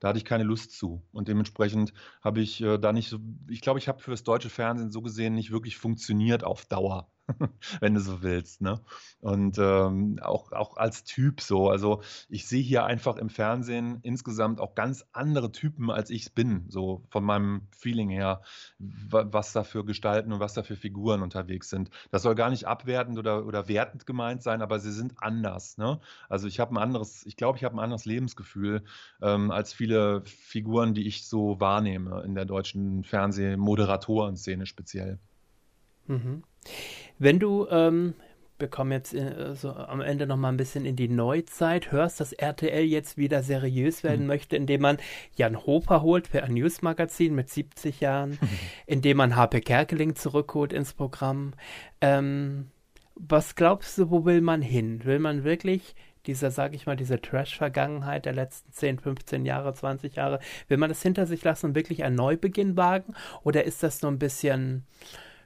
da hatte ich keine Lust zu. Und dementsprechend habe ich äh, da nicht so, ich glaube, ich habe für das deutsche Fernsehen so gesehen nicht wirklich funktioniert auf Dauer. wenn du so willst. Ne? Und ähm, auch, auch als Typ so. Also ich sehe hier einfach im Fernsehen insgesamt auch ganz andere Typen, als ich bin, so von meinem Feeling her, was da für Gestalten und was da für Figuren unterwegs sind. Das soll gar nicht abwertend oder, oder wertend gemeint sein, aber sie sind anders. Ne? Also ich habe ein anderes, ich glaube, ich habe ein anderes Lebensgefühl ähm, als viele Figuren, die ich so wahrnehme in der deutschen Fernsehmoderatoren-Szene speziell. Mhm. Wenn du, ähm, wir kommen jetzt äh, so am Ende noch mal ein bisschen in die Neuzeit, hörst, dass RTL jetzt wieder seriös werden mhm. möchte, indem man Jan Hoper holt für ein Newsmagazin mit 70 Jahren, mhm. indem man HP Kerkeling zurückholt ins Programm. Ähm, was glaubst du, wo will man hin? Will man wirklich dieser, sag ich mal, diese Trash-Vergangenheit der letzten 10, 15 Jahre, 20 Jahre, will man das hinter sich lassen und wirklich einen Neubeginn wagen? Oder ist das nur ein bisschen,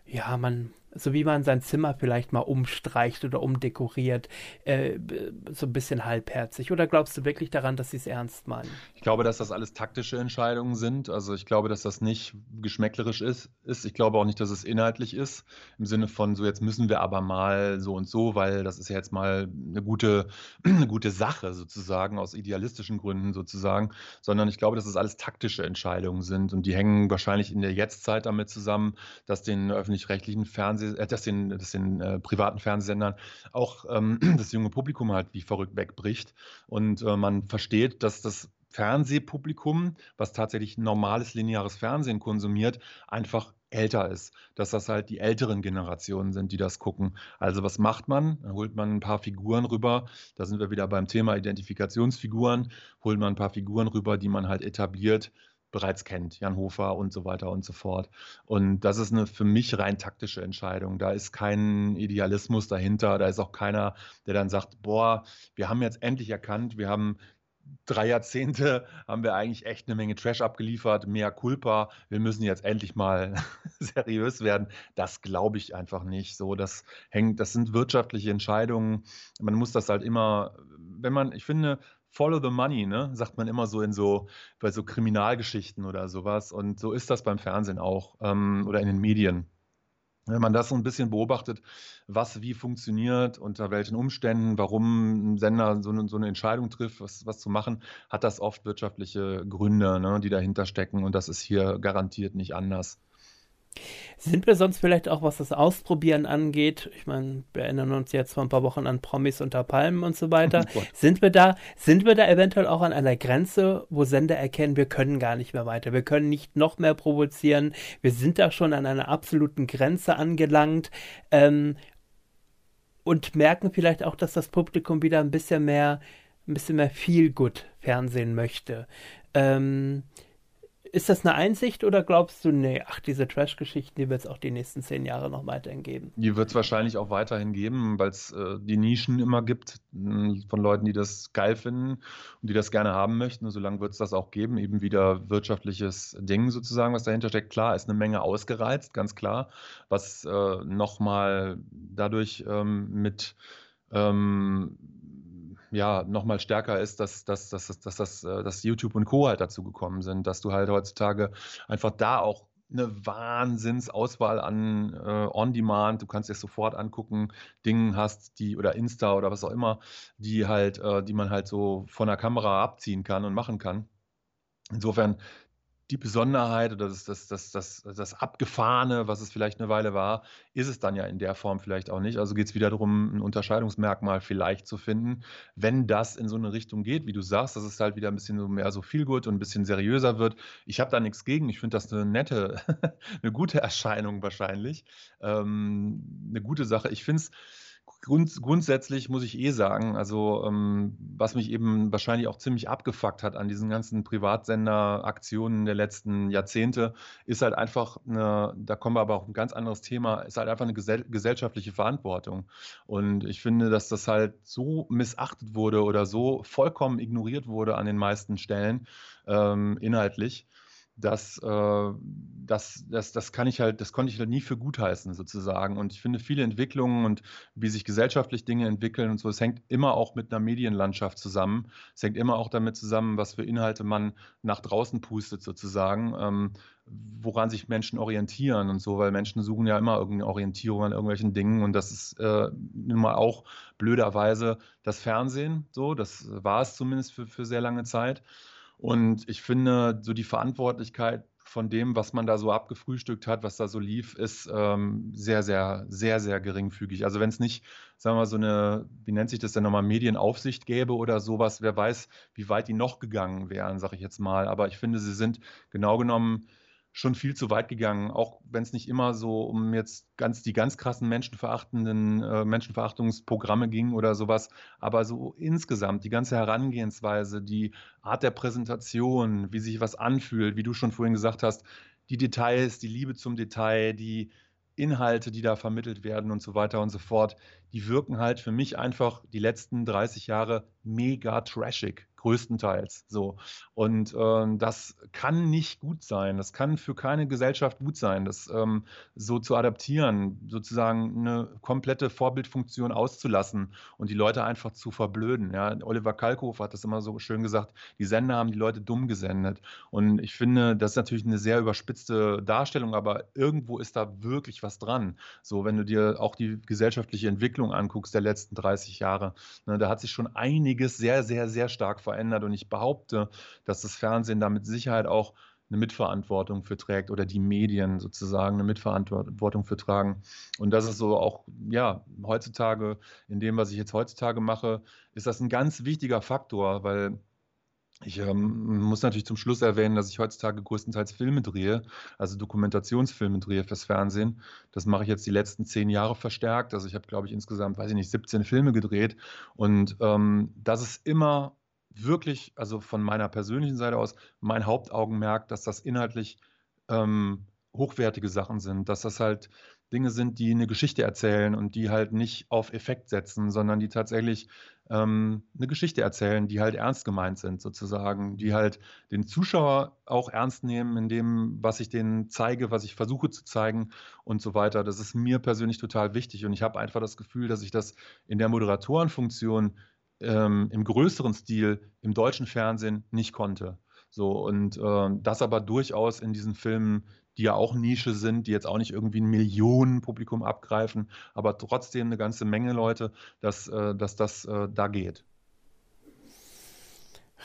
ja, man so wie man sein Zimmer vielleicht mal umstreicht oder umdekoriert, äh, so ein bisschen halbherzig? Oder glaubst du wirklich daran, dass sie es ernst meinen? Ich glaube, dass das alles taktische Entscheidungen sind. Also ich glaube, dass das nicht geschmäcklerisch ist. ist. Ich glaube auch nicht, dass es inhaltlich ist, im Sinne von so, jetzt müssen wir aber mal so und so, weil das ist ja jetzt mal eine gute, eine gute Sache sozusagen, aus idealistischen Gründen sozusagen, sondern ich glaube, dass es alles taktische Entscheidungen sind und die hängen wahrscheinlich in der Jetztzeit damit zusammen, dass den öffentlich-rechtlichen Fernsehen Fernseh, äh, dass den, dass den äh, privaten Fernsehsendern auch ähm, das junge Publikum halt wie verrückt wegbricht. Und äh, man versteht, dass das Fernsehpublikum, was tatsächlich normales lineares Fernsehen konsumiert, einfach älter ist, dass das halt die älteren Generationen sind, die das gucken. Also was macht man? Da holt man ein paar Figuren rüber, da sind wir wieder beim Thema Identifikationsfiguren, holt man ein paar Figuren rüber, die man halt etabliert, bereits kennt, Jan Hofer und so weiter und so fort. Und das ist eine für mich rein taktische Entscheidung. Da ist kein Idealismus dahinter, da ist auch keiner, der dann sagt, boah, wir haben jetzt endlich erkannt, wir haben drei Jahrzehnte haben wir eigentlich echt eine Menge Trash abgeliefert, mehr Culpa. Wir müssen jetzt endlich mal seriös werden. Das glaube ich einfach nicht. So, das hängt, das sind wirtschaftliche Entscheidungen. Man muss das halt immer, wenn man, ich finde, Follow the money, ne? Sagt man immer so in so, bei so Kriminalgeschichten oder sowas. Und so ist das beim Fernsehen auch ähm, oder in den Medien. Wenn man das so ein bisschen beobachtet, was wie funktioniert, unter welchen Umständen, warum ein Sender so eine, so eine Entscheidung trifft, was, was zu machen, hat das oft wirtschaftliche Gründe, ne, die dahinter stecken. Und das ist hier garantiert nicht anders. Sind wir sonst vielleicht auch, was das Ausprobieren angeht, ich meine, wir erinnern uns jetzt vor ein paar Wochen an Promis unter Palmen und so weiter. Oh sind wir da, sind wir da eventuell auch an einer Grenze, wo Sender erkennen, wir können gar nicht mehr weiter, wir können nicht noch mehr provozieren, wir sind da schon an einer absoluten Grenze angelangt ähm, und merken vielleicht auch, dass das Publikum wieder ein bisschen mehr, ein bisschen mehr viel gut Fernsehen möchte. Ähm, ist das eine Einsicht oder glaubst du, nee, ach, diese Trash-Geschichten, die wird es auch die nächsten zehn Jahre noch weiterhin geben? Die wird es wahrscheinlich auch weiterhin geben, weil es äh, die Nischen immer gibt mh, von Leuten, die das geil finden und die das gerne haben möchten. Und solange wird es das auch geben, eben wieder wirtschaftliches Ding sozusagen, was dahinter steckt. Klar, ist eine Menge ausgereizt, ganz klar, was äh, nochmal dadurch ähm, mit ähm, ja, nochmal stärker ist, dass, dass, dass, dass, dass, äh, dass YouTube und Co. halt dazu gekommen sind, dass du halt heutzutage einfach da auch eine Wahnsinnsauswahl an äh, On-Demand, du kannst dir sofort angucken, Dingen hast, die oder Insta oder was auch immer, die halt, äh, die man halt so von der Kamera abziehen kann und machen kann. Insofern die Besonderheit oder das, das, das, das, das Abgefahrene, was es vielleicht eine Weile war, ist es dann ja in der Form vielleicht auch nicht. Also geht es wieder darum, ein Unterscheidungsmerkmal vielleicht zu finden. Wenn das in so eine Richtung geht, wie du sagst, dass es halt wieder ein bisschen mehr so viel gut und ein bisschen seriöser wird. Ich habe da nichts gegen. Ich finde das eine nette, eine gute Erscheinung wahrscheinlich. Ähm, eine gute Sache. Ich finde es Grund, grundsätzlich muss ich eh sagen, also ähm, was mich eben wahrscheinlich auch ziemlich abgefuckt hat an diesen ganzen Privatsender-Aktionen der letzten Jahrzehnte, ist halt einfach eine, da kommen wir aber auch ein ganz anderes Thema, ist halt einfach eine gesell gesellschaftliche Verantwortung. Und ich finde, dass das halt so missachtet wurde oder so vollkommen ignoriert wurde an den meisten Stellen ähm, inhaltlich das, äh, das, das, das kann ich halt, das konnte ich halt nie für gut heißen, sozusagen. Und ich finde viele Entwicklungen und wie sich gesellschaftlich Dinge entwickeln und so, es hängt immer auch mit einer Medienlandschaft zusammen. Es hängt immer auch damit zusammen, was für Inhalte man nach draußen pustet, sozusagen, ähm, woran sich Menschen orientieren und so, weil Menschen suchen ja immer irgendeine Orientierung an irgendwelchen Dingen und das ist äh, nun mal auch blöderweise das Fernsehen, so, das war es zumindest für, für sehr lange Zeit. Und ich finde, so die Verantwortlichkeit von dem, was man da so abgefrühstückt hat, was da so lief, ist ähm, sehr, sehr, sehr, sehr geringfügig. Also wenn es nicht, sagen wir mal, so eine, wie nennt sich das denn nochmal, Medienaufsicht gäbe oder sowas, wer weiß, wie weit die noch gegangen wären, sage ich jetzt mal. Aber ich finde, sie sind genau genommen schon viel zu weit gegangen, auch wenn es nicht immer so um jetzt ganz die ganz krassen menschenverachtenden äh, Menschenverachtungsprogramme ging oder sowas, aber so insgesamt die ganze Herangehensweise, die Art der Präsentation, wie sich was anfühlt, wie du schon vorhin gesagt hast, die Details, die Liebe zum Detail, die Inhalte, die da vermittelt werden und so weiter und so fort, die wirken halt für mich einfach die letzten 30 Jahre mega trashig größtenteils so. Und äh, das kann nicht gut sein. Das kann für keine Gesellschaft gut sein, das ähm, so zu adaptieren, sozusagen eine komplette Vorbildfunktion auszulassen und die Leute einfach zu verblöden. Ja? Oliver Kalkofe hat das immer so schön gesagt, die Sender haben die Leute dumm gesendet. Und ich finde, das ist natürlich eine sehr überspitzte Darstellung, aber irgendwo ist da wirklich was dran. So, wenn du dir auch die gesellschaftliche Entwicklung anguckst der letzten 30 Jahre, ne, da hat sich schon einiges sehr, sehr, sehr stark verändert verändert. Und ich behaupte, dass das Fernsehen da mit Sicherheit auch eine Mitverantwortung für trägt oder die Medien sozusagen eine Mitverantwortung für tragen. Und das ist so auch, ja, heutzutage, in dem, was ich jetzt heutzutage mache, ist das ein ganz wichtiger Faktor, weil ich ähm, muss natürlich zum Schluss erwähnen, dass ich heutzutage größtenteils Filme drehe, also Dokumentationsfilme drehe fürs Fernsehen. Das mache ich jetzt die letzten zehn Jahre verstärkt. Also ich habe, glaube ich, insgesamt, weiß ich nicht, 17 Filme gedreht. Und ähm, das ist immer wirklich, also von meiner persönlichen Seite aus, mein Hauptaugenmerk, dass das inhaltlich ähm, hochwertige Sachen sind, dass das halt Dinge sind, die eine Geschichte erzählen und die halt nicht auf Effekt setzen, sondern die tatsächlich ähm, eine Geschichte erzählen, die halt ernst gemeint sind, sozusagen, die halt den Zuschauer auch ernst nehmen in dem, was ich denen zeige, was ich versuche zu zeigen und so weiter. Das ist mir persönlich total wichtig und ich habe einfach das Gefühl, dass ich das in der Moderatorenfunktion ähm, im größeren Stil im deutschen Fernsehen nicht konnte. So, und äh, das aber durchaus in diesen Filmen, die ja auch Nische sind, die jetzt auch nicht irgendwie ein Millionenpublikum abgreifen, aber trotzdem eine ganze Menge Leute, dass, äh, dass das äh, da geht.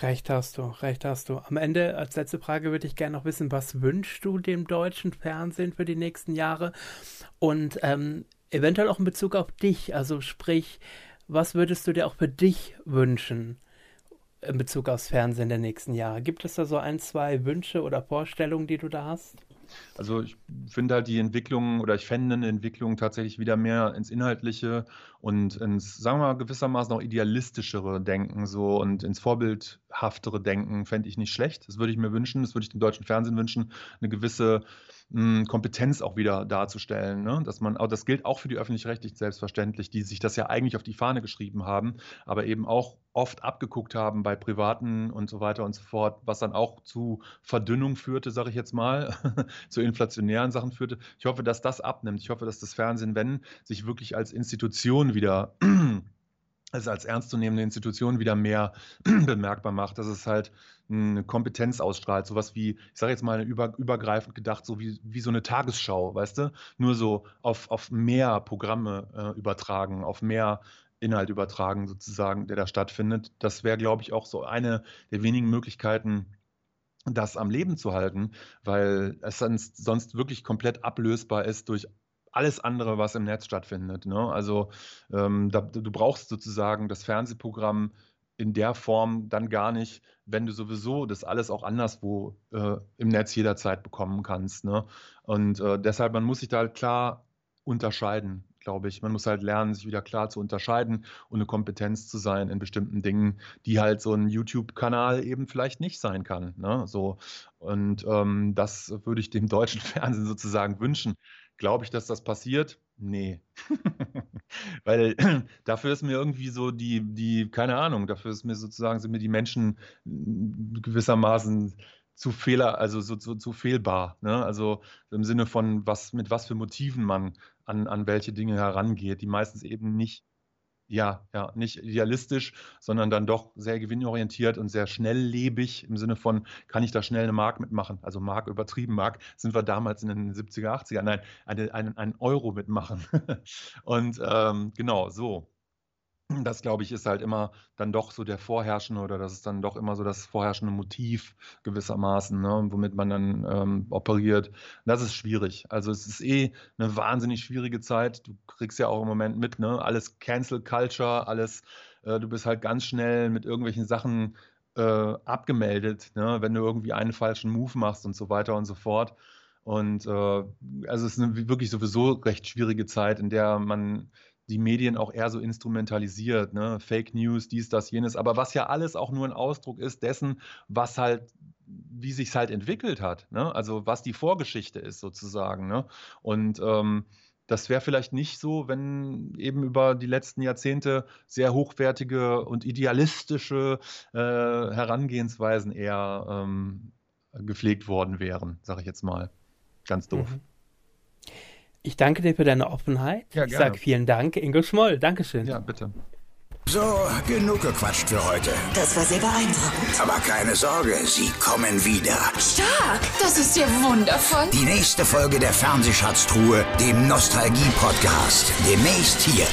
Recht hast du, recht hast du. Am Ende als letzte Frage würde ich gerne noch wissen, was wünschst du dem deutschen Fernsehen für die nächsten Jahre? Und ähm, eventuell auch in Bezug auf dich, also sprich, was würdest du dir auch für dich wünschen in Bezug aufs Fernsehen der nächsten Jahre? Gibt es da so ein, zwei Wünsche oder Vorstellungen, die du da hast? Also ich finde halt die Entwicklung oder ich fände eine Entwicklung tatsächlich wieder mehr ins Inhaltliche und ins, sagen wir mal, gewissermaßen auch idealistischere Denken so und ins vorbildhaftere Denken fände ich nicht schlecht. Das würde ich mir wünschen, das würde ich dem deutschen Fernsehen wünschen, eine gewisse Kompetenz auch wieder darzustellen. Ne? Dass man, das gilt auch für die öffentlich-rechtlichen selbstverständlich, die sich das ja eigentlich auf die Fahne geschrieben haben, aber eben auch oft abgeguckt haben bei Privaten und so weiter und so fort, was dann auch zu Verdünnung führte, sage ich jetzt mal, zu inflationären Sachen führte. Ich hoffe, dass das abnimmt. Ich hoffe, dass das Fernsehen, wenn sich wirklich als Institution wieder es als ernstzunehmende Institution wieder mehr bemerkbar macht, dass es halt eine Kompetenz ausstrahlt, sowas wie, ich sage jetzt mal über, übergreifend gedacht, so wie, wie so eine Tagesschau, weißt du? Nur so auf, auf mehr Programme äh, übertragen, auf mehr Inhalt übertragen sozusagen, der da stattfindet. Das wäre, glaube ich, auch so eine der wenigen Möglichkeiten, das am Leben zu halten, weil es sonst, sonst wirklich komplett ablösbar ist durch alles andere, was im Netz stattfindet. Ne? Also ähm, da, du brauchst sozusagen das Fernsehprogramm in der Form dann gar nicht, wenn du sowieso das alles auch anderswo äh, im Netz jederzeit bekommen kannst. Ne? Und äh, deshalb, man muss sich da halt klar unterscheiden, glaube ich. Man muss halt lernen, sich wieder klar zu unterscheiden und eine Kompetenz zu sein in bestimmten Dingen, die halt so ein YouTube-Kanal eben vielleicht nicht sein kann. Ne? So. Und ähm, das würde ich dem deutschen Fernsehen sozusagen wünschen, Glaube ich, dass das passiert? Nee. Weil dafür ist mir irgendwie so die, die, keine Ahnung, dafür ist mir sozusagen, sind mir die Menschen gewissermaßen zu Fehler, also so, so, zu fehlbar. Ne? Also im Sinne von, was, mit was für Motiven man an, an welche Dinge herangeht, die meistens eben nicht, ja, ja, nicht idealistisch, sondern dann doch sehr gewinnorientiert und sehr schnelllebig im Sinne von, kann ich da schnell eine Mark mitmachen? Also Mark übertrieben, Mark sind wir damals in den 70er, 80er, nein, einen eine, ein Euro mitmachen. und ähm, genau, so. Das, glaube ich, ist halt immer dann doch so der vorherrschende oder das ist dann doch immer so das vorherrschende Motiv gewissermaßen, ne, womit man dann ähm, operiert. Das ist schwierig. Also es ist eh eine wahnsinnig schwierige Zeit. Du kriegst ja auch im Moment mit, ne? Alles Cancel Culture, alles, äh, du bist halt ganz schnell mit irgendwelchen Sachen äh, abgemeldet, ne? wenn du irgendwie einen falschen Move machst und so weiter und so fort. Und äh, also es ist eine wirklich sowieso recht schwierige Zeit, in der man die Medien auch eher so instrumentalisiert, ne? Fake News, dies, das, jenes, aber was ja alles auch nur ein Ausdruck ist dessen, was halt wie sich halt entwickelt hat, ne? also was die Vorgeschichte ist sozusagen. Ne? Und ähm, das wäre vielleicht nicht so, wenn eben über die letzten Jahrzehnte sehr hochwertige und idealistische äh, Herangehensweisen eher ähm, gepflegt worden wären, sage ich jetzt mal. Ganz doof. Mhm. Ich danke dir für deine Offenheit. Ja, ich sage vielen Dank, Ingo Schmoll. Dankeschön. Ja, bitte. So, genug gequatscht für heute. Das war sehr beeindruckend. Aber keine Sorge, sie kommen wieder. Stark, das ist ja wundervoll. Die nächste Folge der Fernsehschatztruhe, dem Nostalgie-Podcast. Demnächst hier